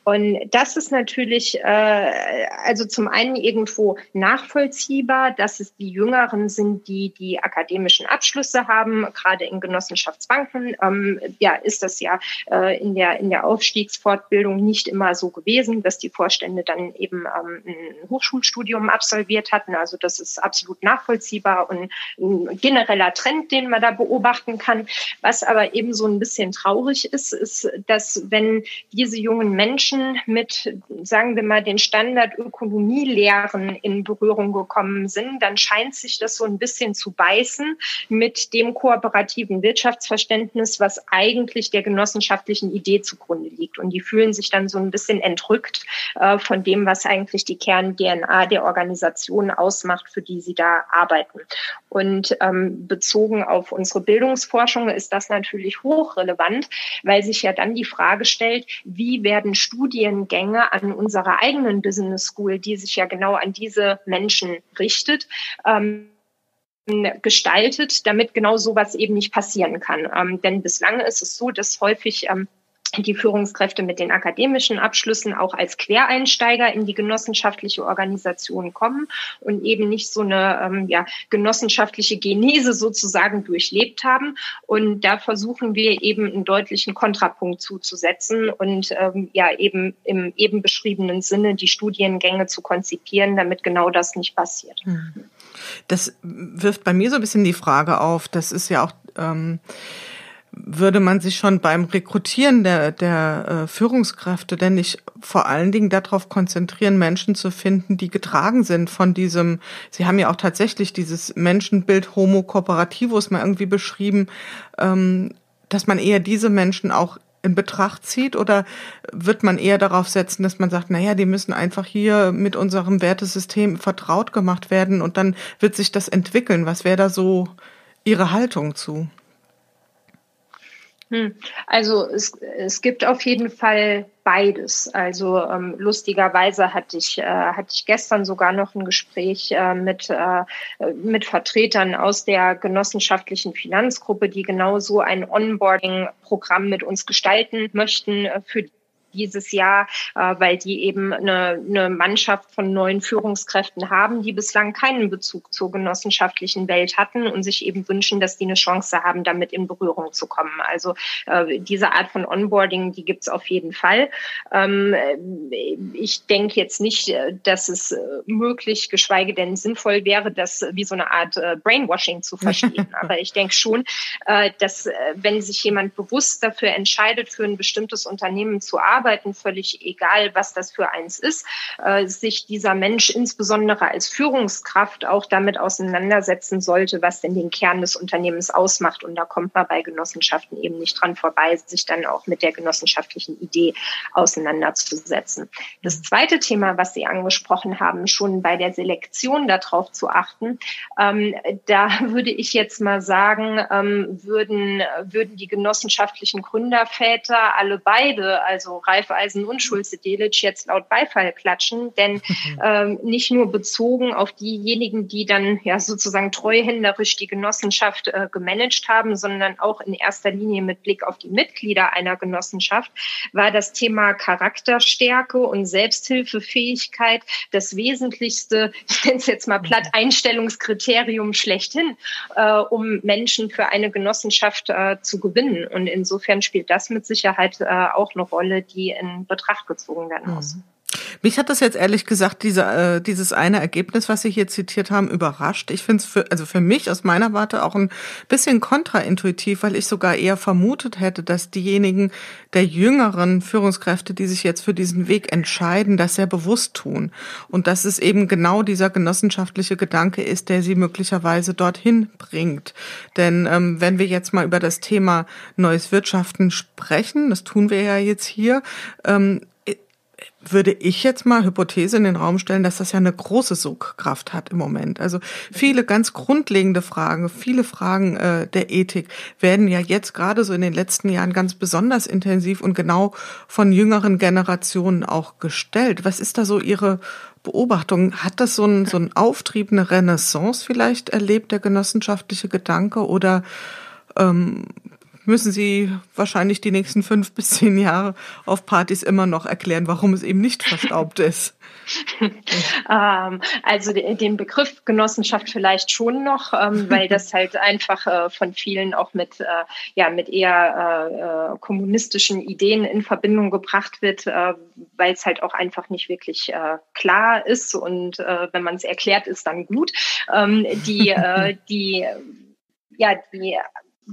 Und das ist natürlich, äh, also zum einen irgendwo nachvollziehbar, dass es die Jüngeren sind, die die akademischen Abschlüsse haben. Gerade in Genossenschaftsbanken ähm, ja, ist das ja äh, in, der, in der Aufstiegsfortbildung nicht immer so gewesen, dass die Vorstände dann eben ähm, ein Hochschulstudium absolviert hatten. Also das ist absolut nachvollziehbar und ein genereller Trend, den man da beobachten kann. Was aber eben so ein bisschen traurig ist, ist, dass wenn diese jungen Menschen mit, sagen wir mal, den Standardökonomielehren in Berührung gekommen sind, dann scheint sich das so ein bisschen zu beißen mit dem kooperativen Wirtschaftsverständnis, was eigentlich der genossenschaftlichen Idee zugrunde liegt. Und die fühlen sich dann so ein bisschen entrückt äh, von dem, was eigentlich die Kern-DNA der Organisation ausmacht, für die sie da arbeiten. Und ähm, bezogen auf unsere Bildungsforschung ist das natürlich hochrelevant, weil sich ja dann die Frage stellt, wie werden Studien Studiengänge an unserer eigenen Business School, die sich ja genau an diese Menschen richtet, ähm, gestaltet, damit genau sowas eben nicht passieren kann. Ähm, denn bislang ist es so, dass häufig ähm, die Führungskräfte mit den akademischen Abschlüssen auch als Quereinsteiger in die genossenschaftliche Organisation kommen und eben nicht so eine ähm, ja, genossenschaftliche Genese sozusagen durchlebt haben. Und da versuchen wir eben einen deutlichen Kontrapunkt zuzusetzen und ähm, ja eben im eben beschriebenen Sinne die Studiengänge zu konzipieren, damit genau das nicht passiert. Hm. Das wirft bei mir so ein bisschen die Frage auf, das ist ja auch ähm, würde man sich schon beim Rekrutieren der, der äh, Führungskräfte denn nicht vor allen Dingen darauf konzentrieren, Menschen zu finden, die getragen sind von diesem, Sie haben ja auch tatsächlich dieses Menschenbild Homo Cooperativus mal irgendwie beschrieben, ähm, dass man eher diese Menschen auch in Betracht zieht oder wird man eher darauf setzen, dass man sagt, naja, die müssen einfach hier mit unserem Wertesystem vertraut gemacht werden und dann wird sich das entwickeln. Was wäre da so Ihre Haltung zu? Hm. Also es, es gibt auf jeden Fall beides. Also ähm, lustigerweise hatte ich, äh, hatte ich gestern sogar noch ein Gespräch äh, mit, äh, mit Vertretern aus der genossenschaftlichen Finanzgruppe, die genau so ein Onboarding-Programm mit uns gestalten möchten äh, für dieses Jahr, äh, weil die eben eine, eine Mannschaft von neuen Führungskräften haben, die bislang keinen Bezug zur genossenschaftlichen Welt hatten und sich eben wünschen, dass die eine Chance haben, damit in Berührung zu kommen. Also äh, diese Art von Onboarding, die gibt es auf jeden Fall. Ähm, ich denke jetzt nicht, äh, dass es äh, möglich, geschweige denn sinnvoll wäre, das wie so eine Art äh, Brainwashing zu verstehen. Aber ich denke schon, äh, dass äh, wenn sich jemand bewusst dafür entscheidet, für ein bestimmtes Unternehmen zu arbeiten, arbeiten, völlig egal, was das für eins ist, äh, sich dieser Mensch insbesondere als Führungskraft auch damit auseinandersetzen sollte, was denn den Kern des Unternehmens ausmacht. Und da kommt man bei Genossenschaften eben nicht dran vorbei, sich dann auch mit der genossenschaftlichen Idee auseinanderzusetzen. Das zweite Thema, was Sie angesprochen haben, schon bei der Selektion darauf zu achten, ähm, da würde ich jetzt mal sagen, ähm, würden, würden die genossenschaftlichen Gründerväter alle beide, also Raiffeisen und Schulze Delitzsch jetzt laut Beifall klatschen, denn ähm, nicht nur bezogen auf diejenigen, die dann ja sozusagen treuhänderisch die Genossenschaft äh, gemanagt haben, sondern auch in erster Linie mit Blick auf die Mitglieder einer Genossenschaft, war das Thema Charakterstärke und Selbsthilfefähigkeit das wesentlichste, ich nenne es jetzt mal platt, Einstellungskriterium schlechthin, äh, um Menschen für eine Genossenschaft äh, zu gewinnen. Und insofern spielt das mit Sicherheit äh, auch eine Rolle, die in Betracht gezogen werden muss. Mhm. Mich hat das jetzt ehrlich gesagt, diese, äh, dieses eine Ergebnis, was Sie hier zitiert haben, überrascht. Ich finde es für, also für mich aus meiner Warte auch ein bisschen kontraintuitiv, weil ich sogar eher vermutet hätte, dass diejenigen der jüngeren Führungskräfte, die sich jetzt für diesen Weg entscheiden, das sehr bewusst tun. Und dass es eben genau dieser genossenschaftliche Gedanke ist, der sie möglicherweise dorthin bringt. Denn ähm, wenn wir jetzt mal über das Thema neues Wirtschaften sprechen, das tun wir ja jetzt hier, ähm, würde ich jetzt mal Hypothese in den Raum stellen, dass das ja eine große Sogkraft hat im Moment. Also viele ganz grundlegende Fragen, viele Fragen äh, der Ethik werden ja jetzt gerade so in den letzten Jahren ganz besonders intensiv und genau von jüngeren Generationen auch gestellt. Was ist da so Ihre Beobachtung? Hat das so ein, so Auftrieb, eine Renaissance vielleicht erlebt, der genossenschaftliche Gedanke oder ähm, müssen Sie wahrscheinlich die nächsten fünf bis zehn Jahre auf Partys immer noch erklären, warum es eben nicht verstaubt ist. ähm, also den Begriff Genossenschaft vielleicht schon noch, ähm, weil das halt einfach äh, von vielen auch mit, äh, ja, mit eher äh, kommunistischen Ideen in Verbindung gebracht wird, weil es halt auch einfach nicht wirklich klar ist und wenn man es erklärt, ist dann gut. Ähm, die, die ja, die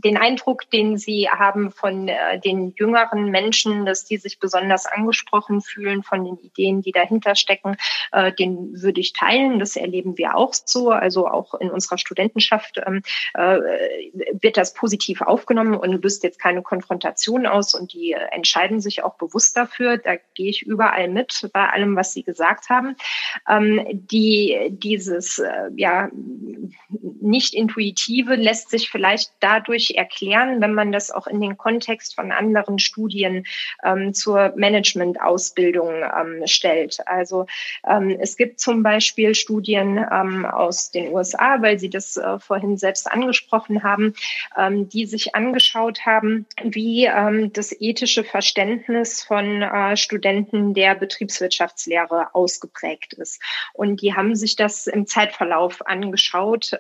den Eindruck, den Sie haben von äh, den jüngeren Menschen, dass die sich besonders angesprochen fühlen von den Ideen, die dahinter stecken, äh, den würde ich teilen. Das erleben wir auch so. Also auch in unserer Studentenschaft ähm, äh, wird das positiv aufgenommen und löst jetzt keine Konfrontation aus und die äh, entscheiden sich auch bewusst dafür. Da gehe ich überall mit bei allem, was Sie gesagt haben. Ähm, die, dieses äh, ja nicht intuitive lässt sich vielleicht dadurch natürlich erklären, wenn man das auch in den Kontext von anderen Studien ähm, zur Management-Ausbildung ähm, stellt. Also ähm, es gibt zum Beispiel Studien ähm, aus den USA, weil Sie das äh, vorhin selbst angesprochen haben, ähm, die sich angeschaut haben, wie ähm, das ethische Verständnis von äh, Studenten der Betriebswirtschaftslehre ausgeprägt ist. Und die haben sich das im Zeitverlauf angeschaut,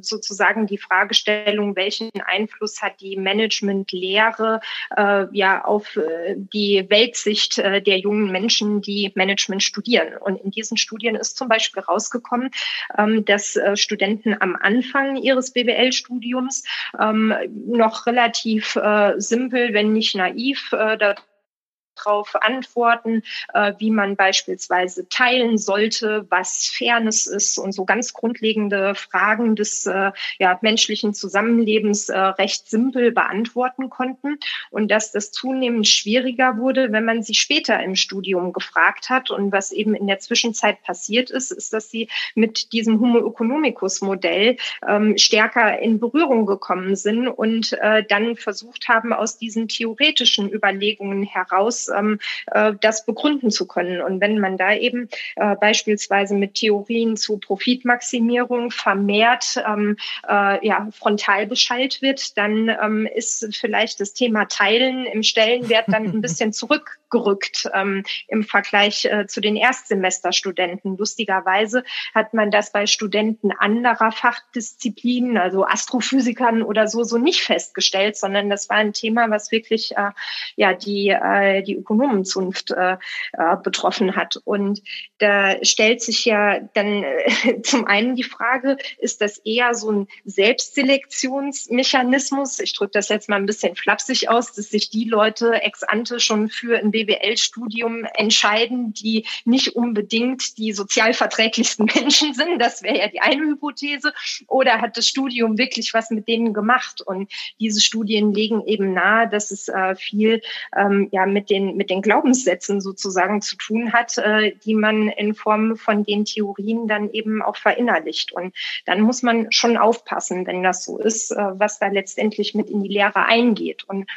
sozusagen die Fragestellung, welchen Einfluss hat die Managementlehre äh, ja auf äh, die Weltsicht äh, der jungen Menschen, die Management studieren. Und in diesen Studien ist zum Beispiel rausgekommen, ähm, dass äh, Studenten am Anfang ihres BWL-Studiums ähm, noch relativ äh, simpel, wenn nicht naiv, äh, darauf antworten, äh, wie man beispielsweise teilen sollte, was Fairness ist und so ganz grundlegende Fragen des äh, ja, menschlichen Zusammenlebens äh, recht simpel beantworten konnten. Und dass das zunehmend schwieriger wurde, wenn man sie später im Studium gefragt hat. Und was eben in der Zwischenzeit passiert ist, ist, dass sie mit diesem Homo economicus Modell ähm, stärker in Berührung gekommen sind und äh, dann versucht haben, aus diesen theoretischen Überlegungen heraus ähm, äh, das begründen zu können. Und wenn man da eben äh, beispielsweise mit Theorien zu Profitmaximierung vermehrt ähm, äh, ja, frontal beschallt wird, dann ähm, ist vielleicht das Thema Teilen im Stellenwert dann ein bisschen zurück gerückt ähm, im Vergleich äh, zu den Erstsemesterstudenten. Lustigerweise hat man das bei Studenten anderer Fachdisziplinen, also Astrophysikern oder so, so nicht festgestellt, sondern das war ein Thema, was wirklich äh, ja die äh, die Ökonomenzunft äh, äh, betroffen hat. Und da stellt sich ja dann äh, zum einen die Frage, ist das eher so ein Selbstselektionsmechanismus? Ich drücke das jetzt mal ein bisschen flapsig aus, dass sich die Leute ex ante schon für ein BWL-Studium entscheiden, die nicht unbedingt die sozialverträglichsten Menschen sind. Das wäre ja die eine Hypothese. Oder hat das Studium wirklich was mit denen gemacht? Und diese Studien legen eben nahe, dass es äh, viel ähm, ja mit den mit den Glaubenssätzen sozusagen zu tun hat, äh, die man in Form von den Theorien dann eben auch verinnerlicht. Und dann muss man schon aufpassen, wenn das so ist, äh, was da letztendlich mit in die Lehre eingeht. Und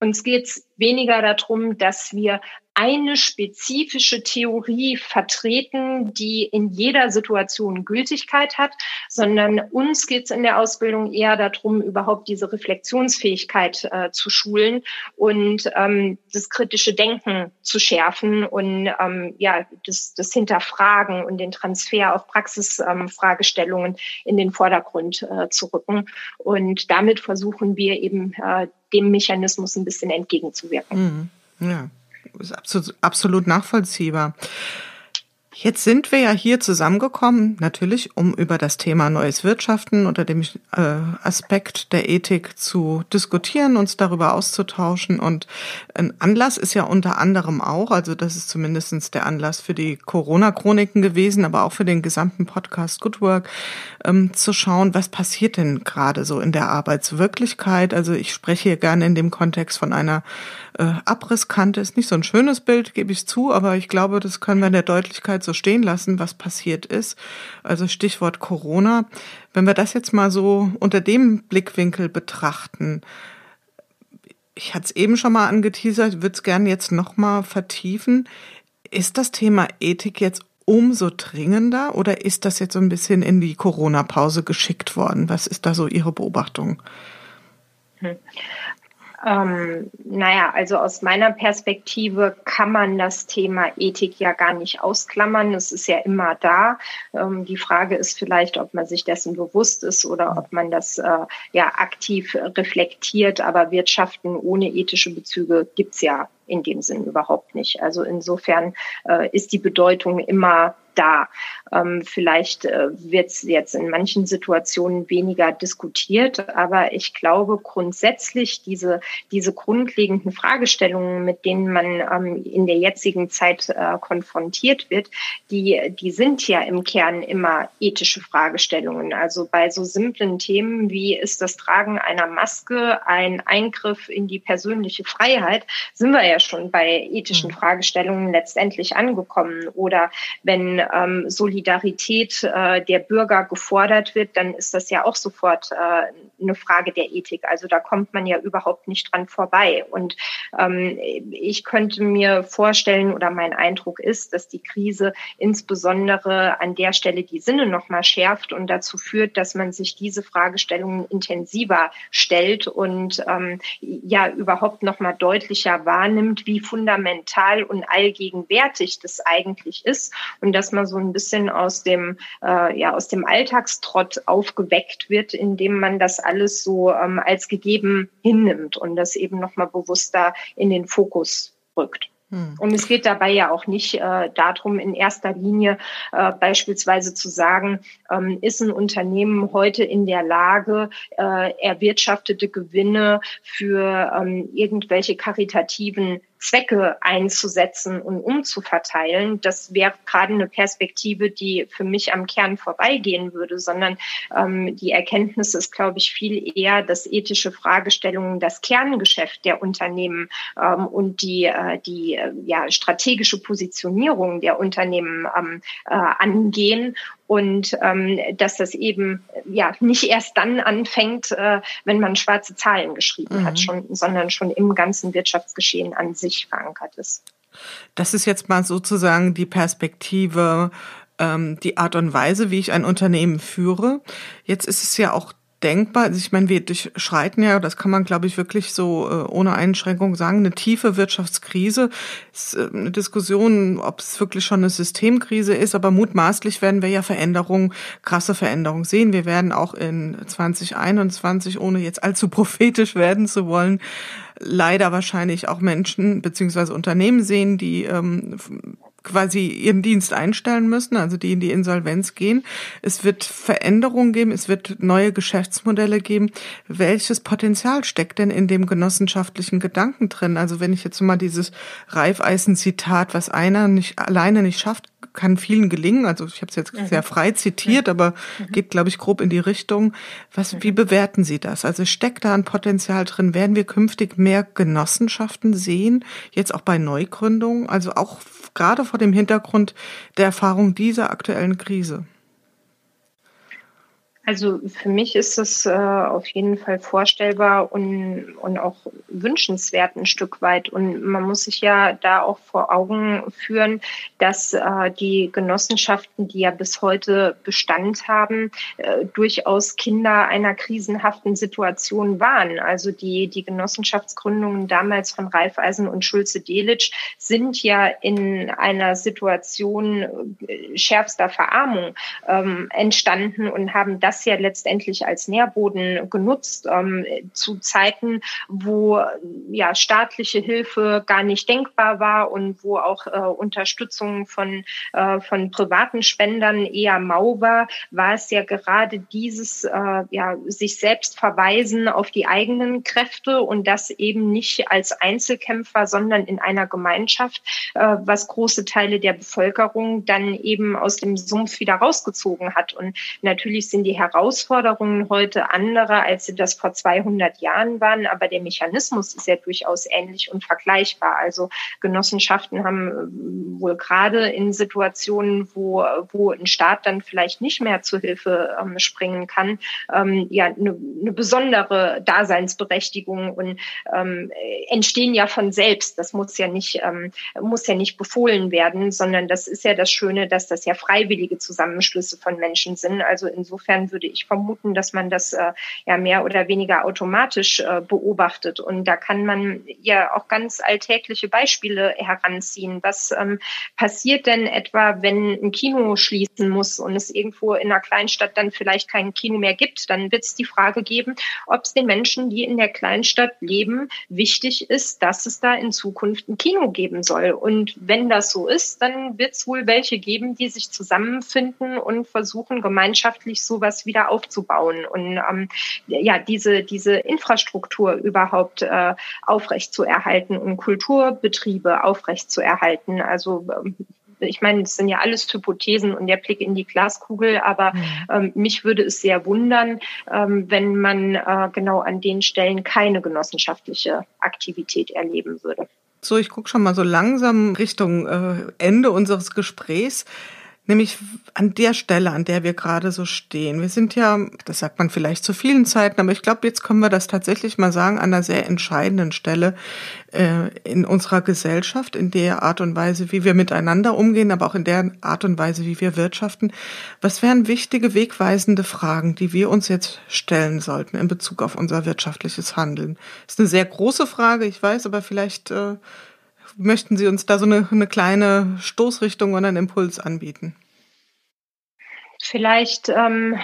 uns geht es weniger darum, dass wir eine spezifische Theorie vertreten, die in jeder Situation Gültigkeit hat, sondern uns geht es in der Ausbildung eher darum, überhaupt diese Reflexionsfähigkeit äh, zu schulen und ähm, das kritische Denken zu schärfen und ähm, ja das, das Hinterfragen und den Transfer auf Praxisfragestellungen ähm, in den Vordergrund äh, zu rücken. Und damit versuchen wir eben äh, dem Mechanismus ein bisschen entgegenzuwirken. Mhm. Ja. Ist absolut, absolut nachvollziehbar. Jetzt sind wir ja hier zusammengekommen, natürlich, um über das Thema neues Wirtschaften unter dem äh, Aspekt der Ethik zu diskutieren, uns darüber auszutauschen. Und ein Anlass ist ja unter anderem auch, also das ist zumindestens der Anlass für die Corona-Chroniken gewesen, aber auch für den gesamten Podcast Good Work, ähm, zu schauen, was passiert denn gerade so in der Arbeitswirklichkeit. Also ich spreche hier gerne in dem Kontext von einer äh, Abrisskante. Ist nicht so ein schönes Bild, gebe ich zu, aber ich glaube, das können wir in der Deutlichkeit so stehen lassen, was passiert ist. Also Stichwort Corona. Wenn wir das jetzt mal so unter dem Blickwinkel betrachten, ich hatte es eben schon mal angeteasert, würde es gerne jetzt noch mal vertiefen. Ist das Thema Ethik jetzt umso dringender oder ist das jetzt so ein bisschen in die Corona-Pause geschickt worden? Was ist da so Ihre Beobachtung? Hm. Ähm, naja, also aus meiner Perspektive kann man das Thema Ethik ja gar nicht ausklammern. Es ist ja immer da. Ähm, die Frage ist vielleicht, ob man sich dessen bewusst ist oder ob man das äh, ja aktiv reflektiert. Aber Wirtschaften ohne ethische Bezüge gibt's ja in dem Sinn überhaupt nicht. Also insofern äh, ist die Bedeutung immer da. Ähm, vielleicht äh, wird es jetzt in manchen Situationen weniger diskutiert, aber ich glaube grundsätzlich diese, diese grundlegenden Fragestellungen, mit denen man ähm, in der jetzigen Zeit äh, konfrontiert wird, die, die sind ja im Kern immer ethische Fragestellungen. Also bei so simplen Themen wie ist das Tragen einer Maske ein Eingriff in die persönliche Freiheit, sind wir ja schon bei ethischen hm. Fragestellungen letztendlich angekommen. Oder wenn ähm, Solidarität äh, der Bürger gefordert wird, dann ist das ja auch sofort äh, eine Frage der Ethik. Also da kommt man ja überhaupt nicht dran vorbei. Und ähm, ich könnte mir vorstellen oder mein Eindruck ist, dass die Krise insbesondere an der Stelle die Sinne nochmal schärft und dazu führt, dass man sich diese Fragestellungen intensiver stellt und ähm, ja überhaupt nochmal deutlicher wahrnimmt, wie fundamental und allgegenwärtig das eigentlich ist und dass man so ein bisschen aus dem äh, ja aus dem Alltagstrott aufgeweckt wird, indem man das alles so ähm, als gegeben hinnimmt und das eben nochmal bewusster in den Fokus rückt. Hm. Und es geht dabei ja auch nicht äh, darum, in erster Linie äh, beispielsweise zu sagen, ähm, ist ein Unternehmen heute in der Lage, äh, erwirtschaftete Gewinne für ähm, irgendwelche karitativen Zwecke einzusetzen und umzuverteilen, das wäre gerade eine Perspektive, die für mich am Kern vorbeigehen würde, sondern ähm, die Erkenntnis ist, glaube ich, viel eher, dass ethische Fragestellungen das Kerngeschäft der Unternehmen ähm, und die, äh, die äh, ja, strategische Positionierung der Unternehmen ähm, äh, angehen und ähm, dass das eben ja nicht erst dann anfängt, äh, wenn man schwarze Zahlen geschrieben mhm. hat, schon, sondern schon im ganzen Wirtschaftsgeschehen an sich verankert ist. Das ist jetzt mal sozusagen die Perspektive, ähm, die Art und Weise, wie ich ein Unternehmen führe. Jetzt ist es ja auch denkbar. Also ich meine, wir durchschreiten ja, das kann man, glaube ich, wirklich so äh, ohne Einschränkung sagen, eine tiefe Wirtschaftskrise. Ist äh, eine Diskussion, ob es wirklich schon eine Systemkrise ist, aber mutmaßlich werden wir ja Veränderungen, krasse Veränderungen sehen. Wir werden auch in 2021, ohne jetzt allzu prophetisch werden zu wollen, leider wahrscheinlich auch Menschen beziehungsweise Unternehmen sehen, die ähm, quasi ihren Dienst einstellen müssen, also die in die Insolvenz gehen. Es wird Veränderungen geben, es wird neue Geschäftsmodelle geben. Welches Potenzial steckt denn in dem genossenschaftlichen Gedanken drin? Also wenn ich jetzt mal dieses Reifeisen-Zitat, was einer nicht alleine nicht schafft, kann vielen gelingen. Also ich habe es jetzt sehr frei zitiert, aber mhm. geht, glaube ich, grob in die Richtung. Was, wie bewerten Sie das? Also steckt da ein Potenzial drin? Werden wir künftig mehr Genossenschaften sehen? Jetzt auch bei Neugründungen? Also auch gerade vor dem Hintergrund der Erfahrung dieser aktuellen Krise? Also für mich ist es äh, auf jeden Fall vorstellbar und, und auch wünschenswert ein Stück weit. Und man muss sich ja da auch vor Augen führen, dass äh, die Genossenschaften, die ja bis heute Bestand haben, äh, durchaus Kinder einer krisenhaften Situation waren. Also die, die Genossenschaftsgründungen damals von Raiffeisen und Schulze-Delitzsch sind ja in einer Situation äh, schärfster Verarmung ähm, entstanden und haben das das ja letztendlich als Nährboden genutzt ähm, zu Zeiten, wo ja staatliche Hilfe gar nicht denkbar war und wo auch äh, Unterstützung von äh, von privaten Spendern eher mau war, war es ja gerade dieses äh, ja sich selbst verweisen auf die eigenen Kräfte und das eben nicht als Einzelkämpfer, sondern in einer Gemeinschaft, äh, was große Teile der Bevölkerung dann eben aus dem Sumpf wieder rausgezogen hat. Und natürlich sind die Herausforderungen heute andere, als sie das vor 200 Jahren waren, aber der Mechanismus ist ja durchaus ähnlich und vergleichbar. Also Genossenschaften haben äh, wohl gerade in Situationen, wo, wo ein Staat dann vielleicht nicht mehr zur Hilfe ähm, springen kann, ähm, ja eine, eine besondere Daseinsberechtigung und ähm, entstehen ja von selbst. Das muss ja nicht ähm, muss ja nicht befohlen werden, sondern das ist ja das Schöne, dass das ja freiwillige Zusammenschlüsse von Menschen sind. Also insofern würde ich vermuten, dass man das äh, ja mehr oder weniger automatisch äh, beobachtet. Und da kann man ja auch ganz alltägliche Beispiele heranziehen. Was ähm, passiert denn etwa, wenn ein Kino schließen muss und es irgendwo in einer Kleinstadt dann vielleicht kein Kino mehr gibt? Dann wird es die Frage geben, ob es den Menschen, die in der Kleinstadt leben, wichtig ist, dass es da in Zukunft ein Kino geben soll. Und wenn das so ist, dann wird es wohl welche geben, die sich zusammenfinden und versuchen, gemeinschaftlich sowas wieder aufzubauen und ähm, ja, diese, diese Infrastruktur überhaupt äh, aufrecht zu erhalten und Kulturbetriebe aufrecht zu erhalten. Also ähm, ich meine, es sind ja alles Hypothesen und der Blick in die Glaskugel, aber mhm. ähm, mich würde es sehr wundern, ähm, wenn man äh, genau an den Stellen keine genossenschaftliche Aktivität erleben würde. So, ich gucke schon mal so langsam Richtung äh, Ende unseres Gesprächs. Nämlich an der Stelle, an der wir gerade so stehen. Wir sind ja, das sagt man vielleicht zu vielen Zeiten, aber ich glaube, jetzt können wir das tatsächlich mal sagen, an einer sehr entscheidenden Stelle äh, in unserer Gesellschaft, in der Art und Weise, wie wir miteinander umgehen, aber auch in der Art und Weise, wie wir wirtschaften. Was wären wichtige, wegweisende Fragen, die wir uns jetzt stellen sollten in Bezug auf unser wirtschaftliches Handeln? Das ist eine sehr große Frage, ich weiß, aber vielleicht äh, möchten Sie uns da so eine, eine kleine Stoßrichtung oder einen Impuls anbieten? Vielleicht ähm,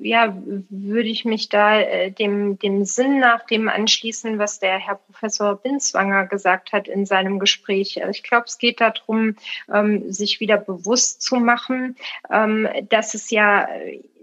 ja, würde ich mich da äh, dem, dem Sinn nach dem anschließen, was der Herr Professor Binswanger gesagt hat in seinem Gespräch. Ich glaube, es geht darum, ähm, sich wieder bewusst zu machen, ähm, dass es ja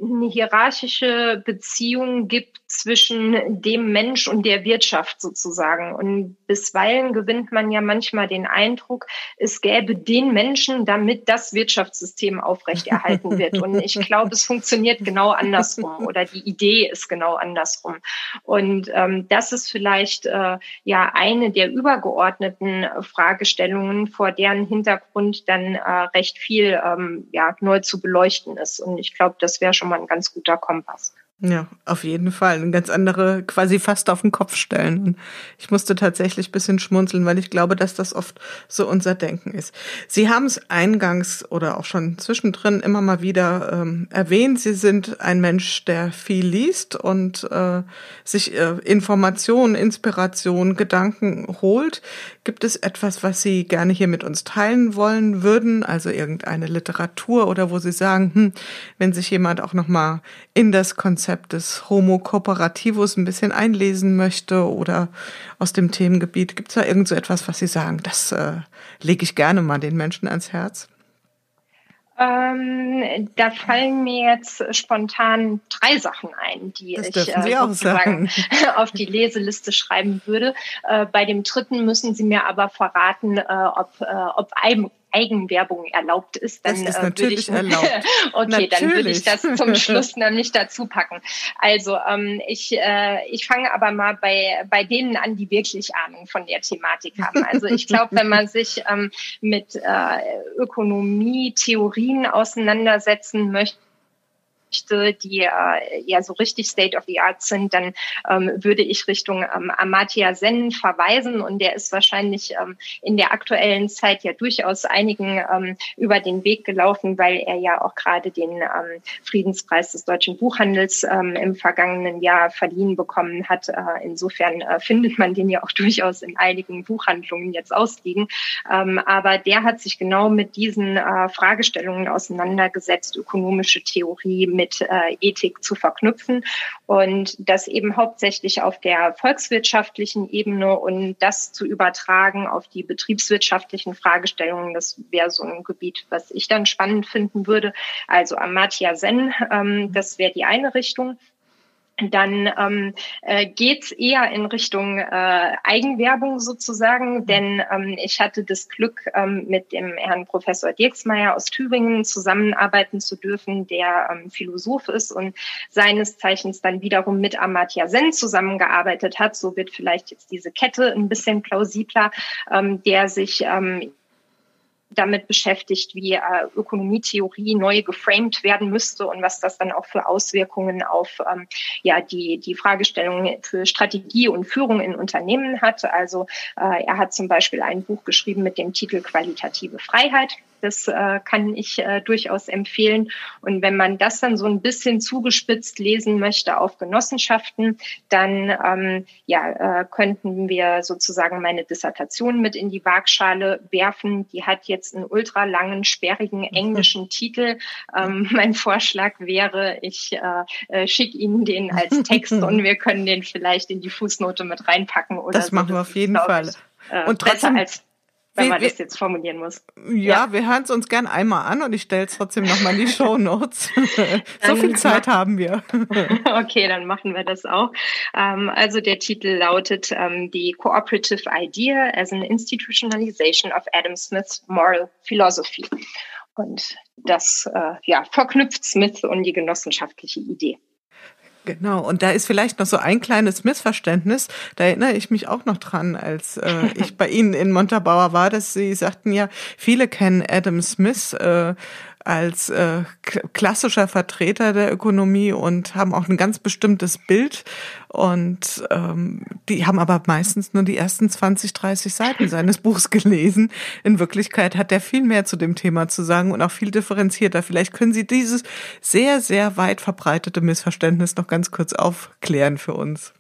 eine hierarchische Beziehung gibt zwischen dem Mensch und der Wirtschaft sozusagen. Und bisweilen gewinnt man ja manchmal den Eindruck, es gäbe den Menschen, damit das Wirtschaftssystem aufrechterhalten wird. Und ich glaube, es funktioniert genau andersrum oder die Idee ist genau andersrum. Und ähm, das ist vielleicht äh, ja eine der übergeordneten Fragestellungen, vor deren Hintergrund dann äh, recht viel ähm, ja, neu zu beleuchten ist. Und ich glaube, das wäre schon mal ein ganz guter Kompass. Ja, auf jeden Fall. Eine ganz andere, quasi fast auf den Kopf stellen. Und ich musste tatsächlich bisschen schmunzeln, weil ich glaube, dass das oft so unser Denken ist. Sie haben es eingangs oder auch schon zwischendrin immer mal wieder ähm, erwähnt. Sie sind ein Mensch, der viel liest und äh, sich äh, Informationen, Inspiration, Gedanken holt. Gibt es etwas, was Sie gerne hier mit uns teilen wollen würden? Also irgendeine Literatur oder wo Sie sagen, hm, wenn sich jemand auch noch mal in das Konzept Konzept des Homo Cooperativus ein bisschen einlesen möchte oder aus dem Themengebiet, gibt es da irgend so etwas, was Sie sagen, das äh, lege ich gerne mal den Menschen ans Herz? Ähm, da fallen mir jetzt spontan drei Sachen ein, die das ich äh, sozusagen auf die Leseliste schreiben würde. Äh, bei dem dritten müssen Sie mir aber verraten, äh, ob, äh, ob Eigenwerbung erlaubt ist, dann das ist äh, natürlich ich, erlaubt. okay, natürlich. dann würde ich das zum Schluss nämlich dazu packen. Also ähm, ich, äh, ich fange aber mal bei, bei denen an, die wirklich Ahnung von der Thematik haben. Also ich glaube, wenn man sich ähm, mit äh, Ökonomie, Theorien auseinandersetzen möchte, die äh, ja so richtig State of the Art sind, dann ähm, würde ich Richtung ähm, Amartya Sen verweisen und der ist wahrscheinlich ähm, in der aktuellen Zeit ja durchaus einigen ähm, über den Weg gelaufen, weil er ja auch gerade den ähm, Friedenspreis des deutschen Buchhandels ähm, im vergangenen Jahr verliehen bekommen hat. Äh, insofern äh, findet man den ja auch durchaus in einigen Buchhandlungen jetzt ausliegen. Ähm, aber der hat sich genau mit diesen äh, Fragestellungen auseinandergesetzt, ökonomische Theorie, mit äh, Ethik zu verknüpfen und das eben hauptsächlich auf der volkswirtschaftlichen Ebene und das zu übertragen auf die betriebswirtschaftlichen Fragestellungen. Das wäre so ein Gebiet, was ich dann spannend finden würde. Also Amartya Sen, ähm, das wäre die eine Richtung dann ähm, äh, geht eher in Richtung äh, Eigenwerbung sozusagen, denn ähm, ich hatte das Glück, ähm, mit dem Herrn Professor Dirksmeier aus Thüringen zusammenarbeiten zu dürfen, der ähm, Philosoph ist und seines Zeichens dann wiederum mit Amartya Sen zusammengearbeitet hat. So wird vielleicht jetzt diese Kette ein bisschen plausibler, ähm, der sich ähm, damit beschäftigt, wie äh, Ökonomietheorie neu geframed werden müsste und was das dann auch für Auswirkungen auf ähm, ja die die Fragestellungen für Strategie und Führung in Unternehmen hat. Also äh, er hat zum Beispiel ein Buch geschrieben mit dem Titel Qualitative Freiheit. Das äh, kann ich äh, durchaus empfehlen. Und wenn man das dann so ein bisschen zugespitzt lesen möchte auf Genossenschaften, dann ähm, ja, äh, könnten wir sozusagen meine Dissertation mit in die Waagschale werfen. Die hat jetzt einen ultralangen, sperrigen englischen Titel. Ähm, mein Vorschlag wäre, ich äh, äh, schicke Ihnen den als Text und wir können den vielleicht in die Fußnote mit reinpacken. Oder das so. machen wir auf jeden Fall. Ich, äh, und trotzdem, als wenn wir, man das jetzt formulieren muss. Ja, ja. wir hören es uns gern einmal an und ich stelle es trotzdem nochmal in die Show Notes. so viel Zeit haben wir. okay, dann machen wir das auch. Ähm, also der Titel lautet ähm, The Cooperative Idea as an Institutionalization of Adam Smith's Moral Philosophy. Und das äh, ja, verknüpft Smith und die genossenschaftliche Idee. Genau, und da ist vielleicht noch so ein kleines Missverständnis. Da erinnere ich mich auch noch dran, als äh, ich bei Ihnen in Montabaur war, dass Sie sagten ja, viele kennen Adam Smith äh, als äh, klassischer Vertreter der Ökonomie und haben auch ein ganz bestimmtes Bild. Und ähm, die haben aber meistens nur die ersten 20, 30 Seiten seines Buchs gelesen. In Wirklichkeit hat er viel mehr zu dem Thema zu sagen und auch viel differenzierter. Vielleicht können Sie dieses sehr, sehr weit verbreitete Missverständnis noch ganz kurz aufklären für uns.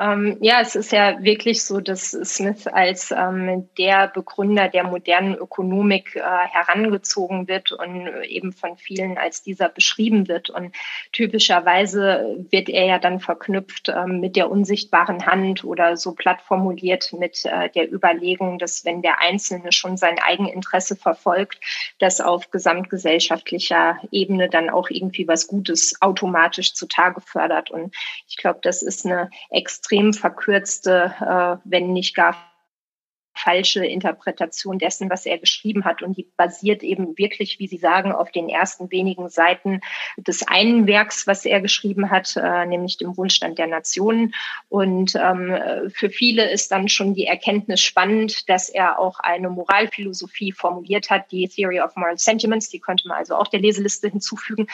Ähm, ja, es ist ja wirklich so, dass Smith als ähm, der Begründer der modernen Ökonomik äh, herangezogen wird und eben von vielen als dieser beschrieben wird. Und typischerweise wird er ja dann verknüpft ähm, mit der unsichtbaren Hand oder so platt formuliert mit äh, der Überlegung, dass wenn der Einzelne schon sein Eigeninteresse verfolgt, dass auf gesamtgesellschaftlicher Ebene dann auch irgendwie was Gutes automatisch zutage fördert. Und ich glaube, das ist eine extrem verkürzte, äh, wenn nicht gar falsche Interpretation dessen, was er geschrieben hat. Und die basiert eben wirklich, wie Sie sagen, auf den ersten wenigen Seiten des einen Werks, was er geschrieben hat, äh, nämlich dem Wohlstand der Nationen. Und ähm, für viele ist dann schon die Erkenntnis spannend, dass er auch eine Moralphilosophie formuliert hat, die Theory of Moral Sentiments, die könnte man also auch der Leseliste hinzufügen,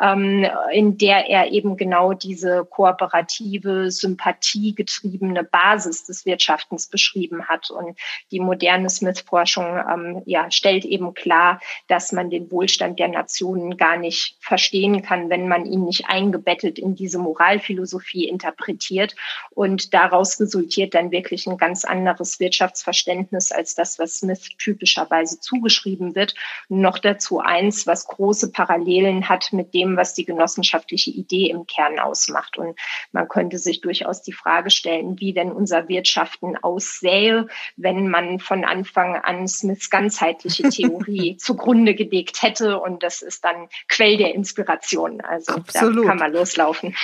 ähm, in der er eben genau diese kooperative, sympathiegetriebene Basis des Wirtschaftens beschrieben hat. Und die moderne Smith-Forschung ähm, ja, stellt eben klar, dass man den Wohlstand der Nationen gar nicht verstehen kann, wenn man ihn nicht eingebettet in diese Moralphilosophie interpretiert. Und daraus resultiert dann wirklich ein ganz anderes Wirtschaftsverständnis als das, was Smith typischerweise zugeschrieben wird. Noch dazu eins, was große Parallelen hat mit dem, was die genossenschaftliche Idee im Kern ausmacht. Und man könnte sich durchaus die Frage stellen, wie denn unser Wirtschaften aussähe, wenn wenn man von Anfang an Smiths ganzheitliche Theorie zugrunde gelegt hätte. Und das ist dann Quell der Inspiration. Also Absolut. da kann man loslaufen.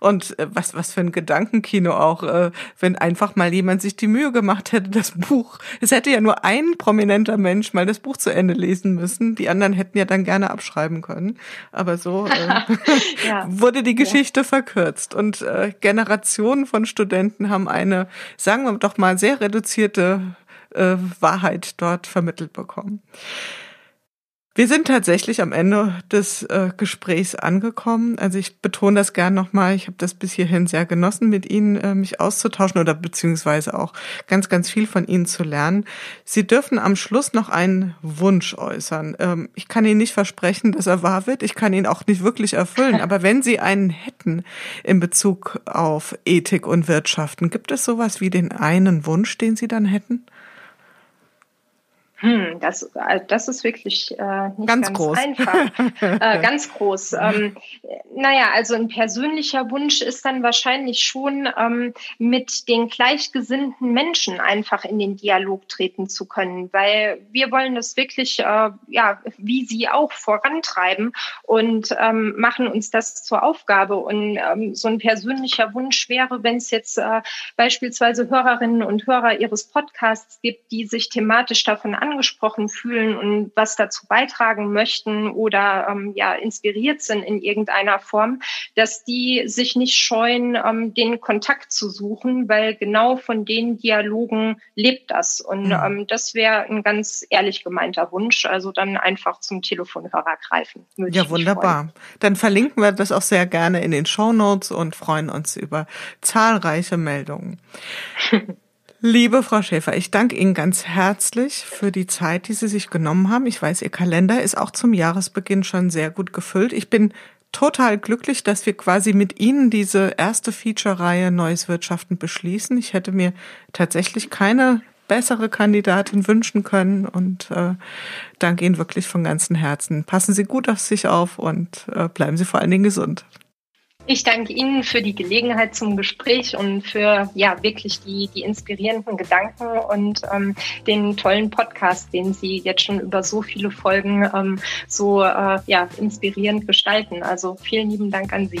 Und äh, was, was für ein Gedankenkino auch, äh, wenn einfach mal jemand sich die Mühe gemacht hätte, das Buch, es hätte ja nur ein prominenter Mensch mal das Buch zu Ende lesen müssen. Die anderen hätten ja dann gerne abschreiben können. Aber so äh, ja. wurde die Geschichte ja. verkürzt. Und äh, Generationen von Studenten haben eine, sagen wir doch mal, sehr reduzierte äh, Wahrheit dort vermittelt bekommen. Wir sind tatsächlich am Ende des äh, Gesprächs angekommen. Also ich betone das gern nochmal. Ich habe das bis hierhin sehr genossen, mit Ihnen äh, mich auszutauschen oder beziehungsweise auch ganz, ganz viel von Ihnen zu lernen. Sie dürfen am Schluss noch einen Wunsch äußern. Ähm, ich kann Ihnen nicht versprechen, dass er wahr wird. Ich kann ihn auch nicht wirklich erfüllen. Aber wenn Sie einen hätten in Bezug auf Ethik und Wirtschaften, gibt es sowas wie den einen Wunsch, den Sie dann hätten? Hm, das, äh, das ist wirklich äh, nicht ganz, ganz groß. einfach. äh, ganz groß. Ähm, naja, also ein persönlicher Wunsch ist dann wahrscheinlich schon, ähm, mit den gleichgesinnten Menschen einfach in den Dialog treten zu können, weil wir wollen das wirklich, äh, ja, wie sie auch vorantreiben und ähm, machen uns das zur Aufgabe. Und ähm, so ein persönlicher Wunsch wäre, wenn es jetzt äh, beispielsweise Hörerinnen und Hörer ihres Podcasts gibt, die sich thematisch davon an angesprochen fühlen und was dazu beitragen möchten oder ähm, ja inspiriert sind in irgendeiner Form, dass die sich nicht scheuen, ähm, den Kontakt zu suchen, weil genau von den Dialogen lebt das. Und mhm. ähm, das wäre ein ganz ehrlich gemeinter Wunsch. Also dann einfach zum Telefonhörer greifen. Ja, wunderbar. Dann verlinken wir das auch sehr gerne in den Show Notes und freuen uns über zahlreiche Meldungen. Liebe Frau Schäfer, ich danke Ihnen ganz herzlich für die Zeit, die Sie sich genommen haben. Ich weiß, Ihr Kalender ist auch zum Jahresbeginn schon sehr gut gefüllt. Ich bin total glücklich, dass wir quasi mit Ihnen diese erste Feature-Reihe Neues Wirtschaften beschließen. Ich hätte mir tatsächlich keine bessere Kandidatin wünschen können und äh, danke Ihnen wirklich von ganzem Herzen. Passen Sie gut auf sich auf und äh, bleiben Sie vor allen Dingen gesund. Ich danke Ihnen für die Gelegenheit zum Gespräch und für ja wirklich die, die inspirierenden Gedanken und ähm, den tollen Podcast, den Sie jetzt schon über so viele Folgen ähm, so äh, ja, inspirierend gestalten. Also vielen lieben Dank an Sie.